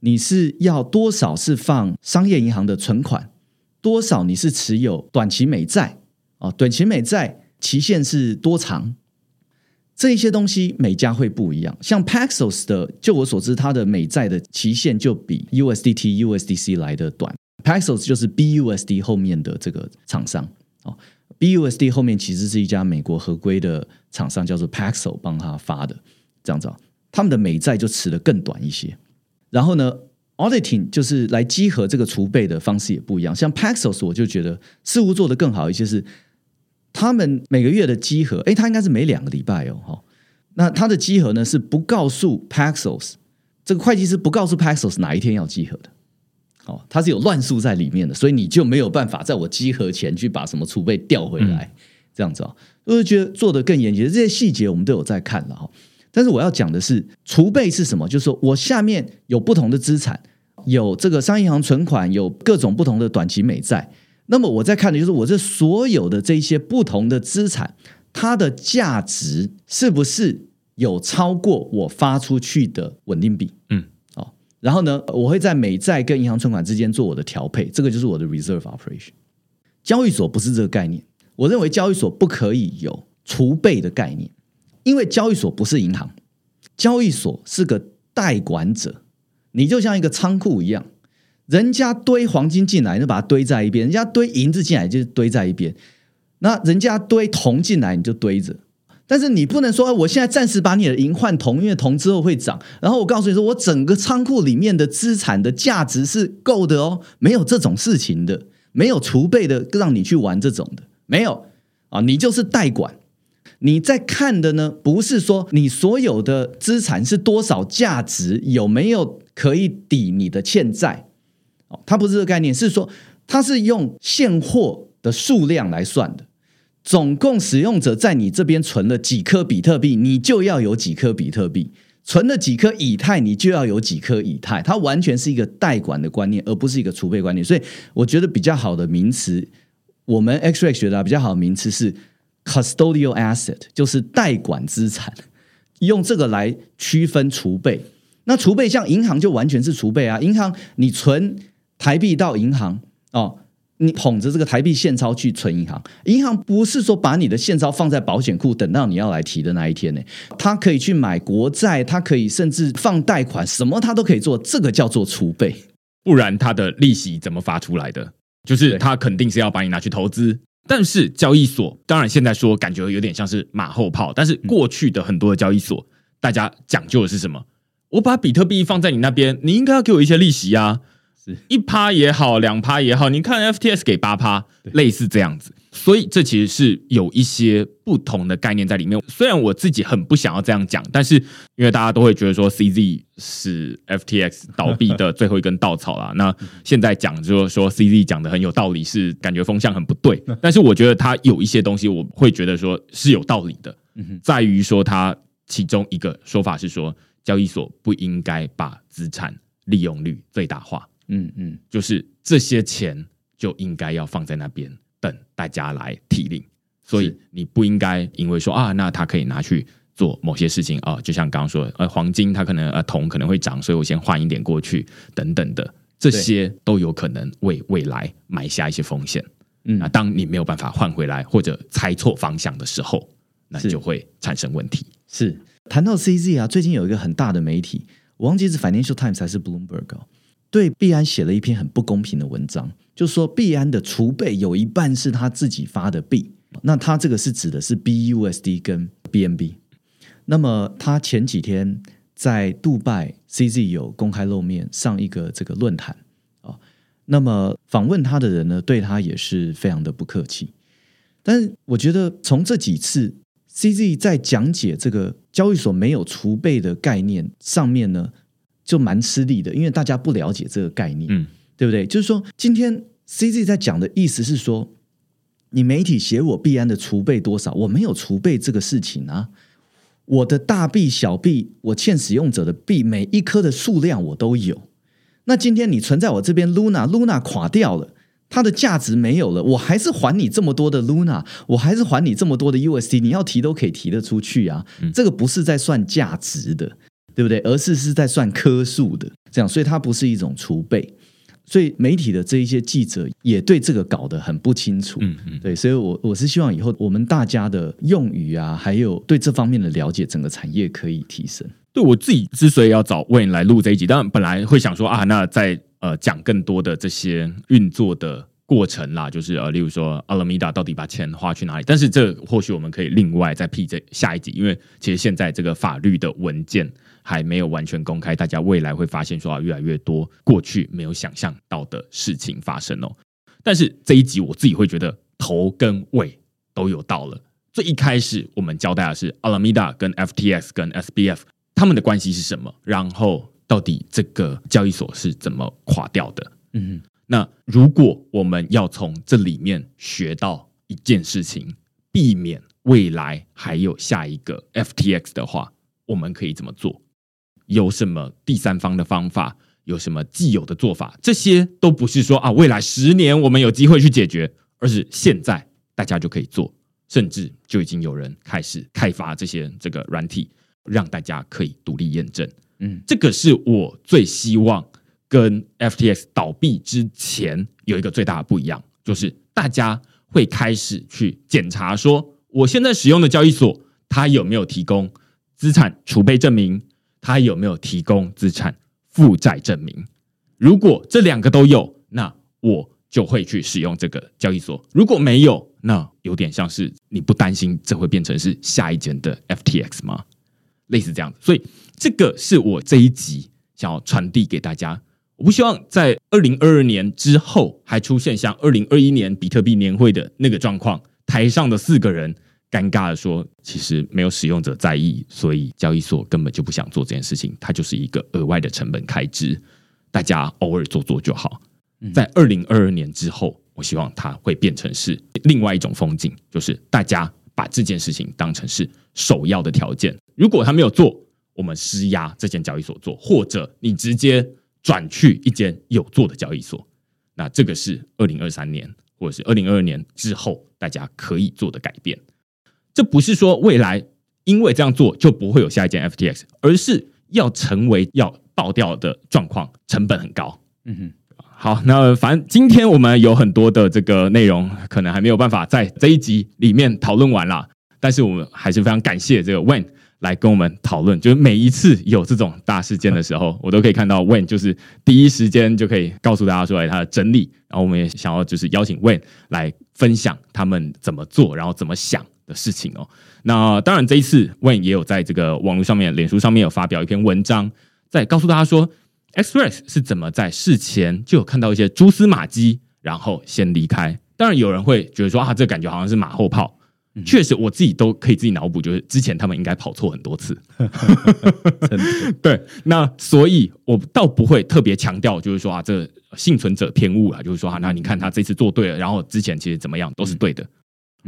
你是要多少是放商业银行的存款，多少你是持有短期美债啊？短期美债期限是多长？这一些东西每家会不一样。像 Paxos 的，就我所知，它的美债的期限就比 USDT、USDC 来的短。Paxos 就是 BUSD 后面的这个厂商哦。BUSD 后面其实是一家美国合规的厂商，叫做 Paxos 帮他发的，这样子啊，他们的美债就持得更短一些。然后呢，Auditing 就是来集合这个储备的方式也不一样。像 Paxos 我就觉得似乎做得更好一些，是他们每个月的稽核，诶，他应该是每两个礼拜哦，哈。那他的稽核呢是不告诉 Paxos，这个会计师不告诉 Paxos 哪一天要稽核的。哦，他是有乱数在里面的，所以你就没有办法在我稽核前去把什么储备调回来，嗯、这样子啊，我就觉得做得更严谨。这些细节我们都有在看了哈。但是我要讲的是，储备是什么？就是说我下面有不同的资产，有这个商业银行存款，有各种不同的短期美债。那么我在看的就是我这所有的这些不同的资产，它的价值是不是有超过我发出去的稳定币？嗯。然后呢，我会在美债跟银行存款之间做我的调配，这个就是我的 reserve operation。交易所不是这个概念，我认为交易所不可以有储备的概念，因为交易所不是银行，交易所是个代管者，你就像一个仓库一样，人家堆黄金进来，你就把它堆在一边；人家堆银子进来，就堆在一边；那人家堆铜进来，你就堆着。但是你不能说，我现在暂时把你的银换铜，因为铜之后会涨。然后我告诉你说，我整个仓库里面的资产的价值是够的哦，没有这种事情的，没有储备的让你去玩这种的，没有啊，你就是代管。你在看的呢，不是说你所有的资产是多少价值，有没有可以抵你的欠债哦，它不是这个概念，是说它是用现货的数量来算的。总共使用者在你这边存了几颗比特币，你就要有几颗比特币；存了几颗以太，你就要有几颗以太。它完全是一个代管的观念，而不是一个储备观念。所以，我觉得比较好的名词，我们 XREX 学的比较好的名词是 custodial asset，就是代管资产，用这个来区分储备。那储备像银行就完全是储备啊，银行你存台币到银行哦。你捧着这个台币现钞去存银行，银行不是说把你的现钞放在保险库，等到你要来提的那一天呢？他可以去买国债，他可以甚至放贷款，什么他都可以做，这个叫做储备。不然他的利息怎么发出来的？就是他肯定是要把你拿去投资。但是交易所，当然现在说感觉有点像是马后炮，但是过去的很多的交易所，大家讲究的是什么？我把比特币放在你那边，你应该要给我一些利息啊。一趴也好，两趴也好，你看 FTS 给八趴，类似这样子，所以这其实是有一些不同的概念在里面。虽然我自己很不想要这样讲，但是因为大家都会觉得说 CZ 是 FTX 倒闭的最后一根稻草啦。那现在讲就是说 CZ 讲的很有道理，是感觉风向很不对。但是我觉得他有一些东西，我会觉得说是有道理的，在于说他其中一个说法是说，交易所不应该把资产利用率最大化。嗯嗯，就是这些钱就应该要放在那边等大家来提领，所以你不应该因为说啊，那他可以拿去做某些事情啊，就像刚刚说的，呃，黄金它可能呃铜可能会涨，所以我先换一点过去等等的，这些都有可能为未来埋下一些风险。嗯，那当你没有办法换回来或者猜错方向的时候，那就会产生问题。是谈到 CZ 啊，最近有一个很大的媒体，我忘记是 Financial Times 还是 Bloomberg 哦。对币安写了一篇很不公平的文章，就说币安的储备有一半是他自己发的币，那他这个是指的是 BUSD 跟 BNB。那么他前几天在杜拜 CZ 有公开露面上一个这个论坛啊，那么访问他的人呢，对他也是非常的不客气。但是我觉得从这几次 CZ 在讲解这个交易所没有储备的概念上面呢，就蛮吃力的，因为大家不了解这个概念，嗯，对不对？就是说，今天 CZ 在讲的意思是说，你媒体写我币安的储备多少，我没有储备这个事情啊。我的大币、小币，我欠使用者的币，每一颗的数量我都有。那今天你存在我这边，Luna，Luna 垮掉了，它的价值没有了，我还是还你这么多的 Luna，我还是还你这么多的 USD，你要提都可以提得出去啊。嗯，这个不是在算价值的。对不对？而是是在算颗数的，这样，所以它不是一种储备。所以媒体的这一些记者也对这个搞得很不清楚。嗯嗯，对，所以我我是希望以后我们大家的用语啊，还有对这方面的了解，整个产业可以提升。对，我自己之所以要找 Wayne 来录这一集，当然本来会想说啊，那在呃讲更多的这些运作的过程啦，就是呃，例如说 Alameda 到底把钱花去哪里？但是这或许我们可以另外再辟这下一集，因为其实现在这个法律的文件。还没有完全公开，大家未来会发现说啊，越来越多过去没有想象到的事情发生哦。但是这一集我自己会觉得头跟尾都有到了。最一开始我们交代的是 Alameda 跟 FTX 跟 SBF 他们的关系是什么，然后到底这个交易所是怎么垮掉的？嗯，那如果我们要从这里面学到一件事情，避免未来还有下一个 FTX 的话，我们可以怎么做？有什么第三方的方法？有什么既有的做法？这些都不是说啊，未来十年我们有机会去解决，而是现在大家就可以做，甚至就已经有人开始开发这些这个软体，让大家可以独立验证。嗯，这个是我最希望跟 FTX 倒闭之前有一个最大的不一样，就是大家会开始去检查说，我现在使用的交易所它有没有提供资产储备证明。他有没有提供资产负债证明？如果这两个都有，那我就会去使用这个交易所。如果没有，那有点像是你不担心这会变成是下一间的 FTX 吗？类似这样子。所以这个是我这一集想要传递给大家。我不希望在二零二二年之后还出现像二零二一年比特币年会的那个状况，台上的四个人。尴尬的说，其实没有使用者在意，所以交易所根本就不想做这件事情，它就是一个额外的成本开支，大家偶尔做做就好。在二零二二年之后，我希望它会变成是另外一种风景，就是大家把这件事情当成是首要的条件。如果他没有做，我们施压这间交易所做，或者你直接转去一间有做的交易所，那这个是二零二三年或者是二零二二年之后大家可以做的改变。这不是说未来因为这样做就不会有下一件 FTX，而是要成为要爆掉的状况，成本很高。嗯哼。好，那反正今天我们有很多的这个内容，可能还没有办法在这一集里面讨论完啦。但是我们还是非常感谢这个 Wayne 来跟我们讨论，就是每一次有这种大事件的时候，我都可以看到 Wayne 就是第一时间就可以告诉大家说，哎，他的真理。然后我们也想要就是邀请 Wayne 来分享他们怎么做，然后怎么想的事情哦。那当然这一次 Wayne 也有在这个网络上面、脸书上面有发表一篇文章，在告诉大家说。Express 是怎么在事前就有看到一些蛛丝马迹，然后先离开？当然有人会觉得说啊，这感觉好像是马后炮。嗯、确实，我自己都可以自己脑补，就是之前他们应该跑错很多次。对，那所以我倒不会特别强调，就是说啊，这幸存者偏误啊，就是说啊，那你看他这次做对了，然后之前其实怎么样都是对的，嗯、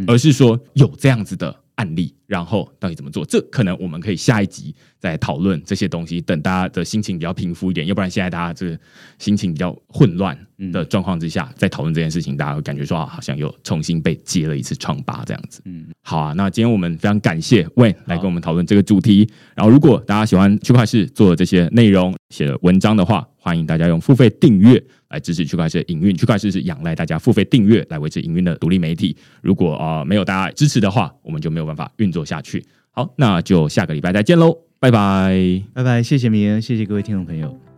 而是说有这样子的。案例，然后到底怎么做？这可能我们可以下一集再讨论这些东西。等大家的心情比较平复一点，要不然现在大家这个心情比较混乱的状况之下，再讨论这件事情，大家会感觉说啊，好像又重新被揭了一次疮疤这样子。嗯，好啊。那今天我们非常感谢 Wayne 来跟我们讨论这个主题。然后，如果大家喜欢区块势做的这些内容、写的文章的话，欢迎大家用付费订阅。来支持区块链的营运，区块链是仰赖大家付费订阅来维持营运的独立媒体。如果啊、呃、没有大家支持的话，我们就没有办法运作下去。好，那就下个礼拜再见喽，拜拜，拜拜，谢谢明恩，谢谢各位听众朋友。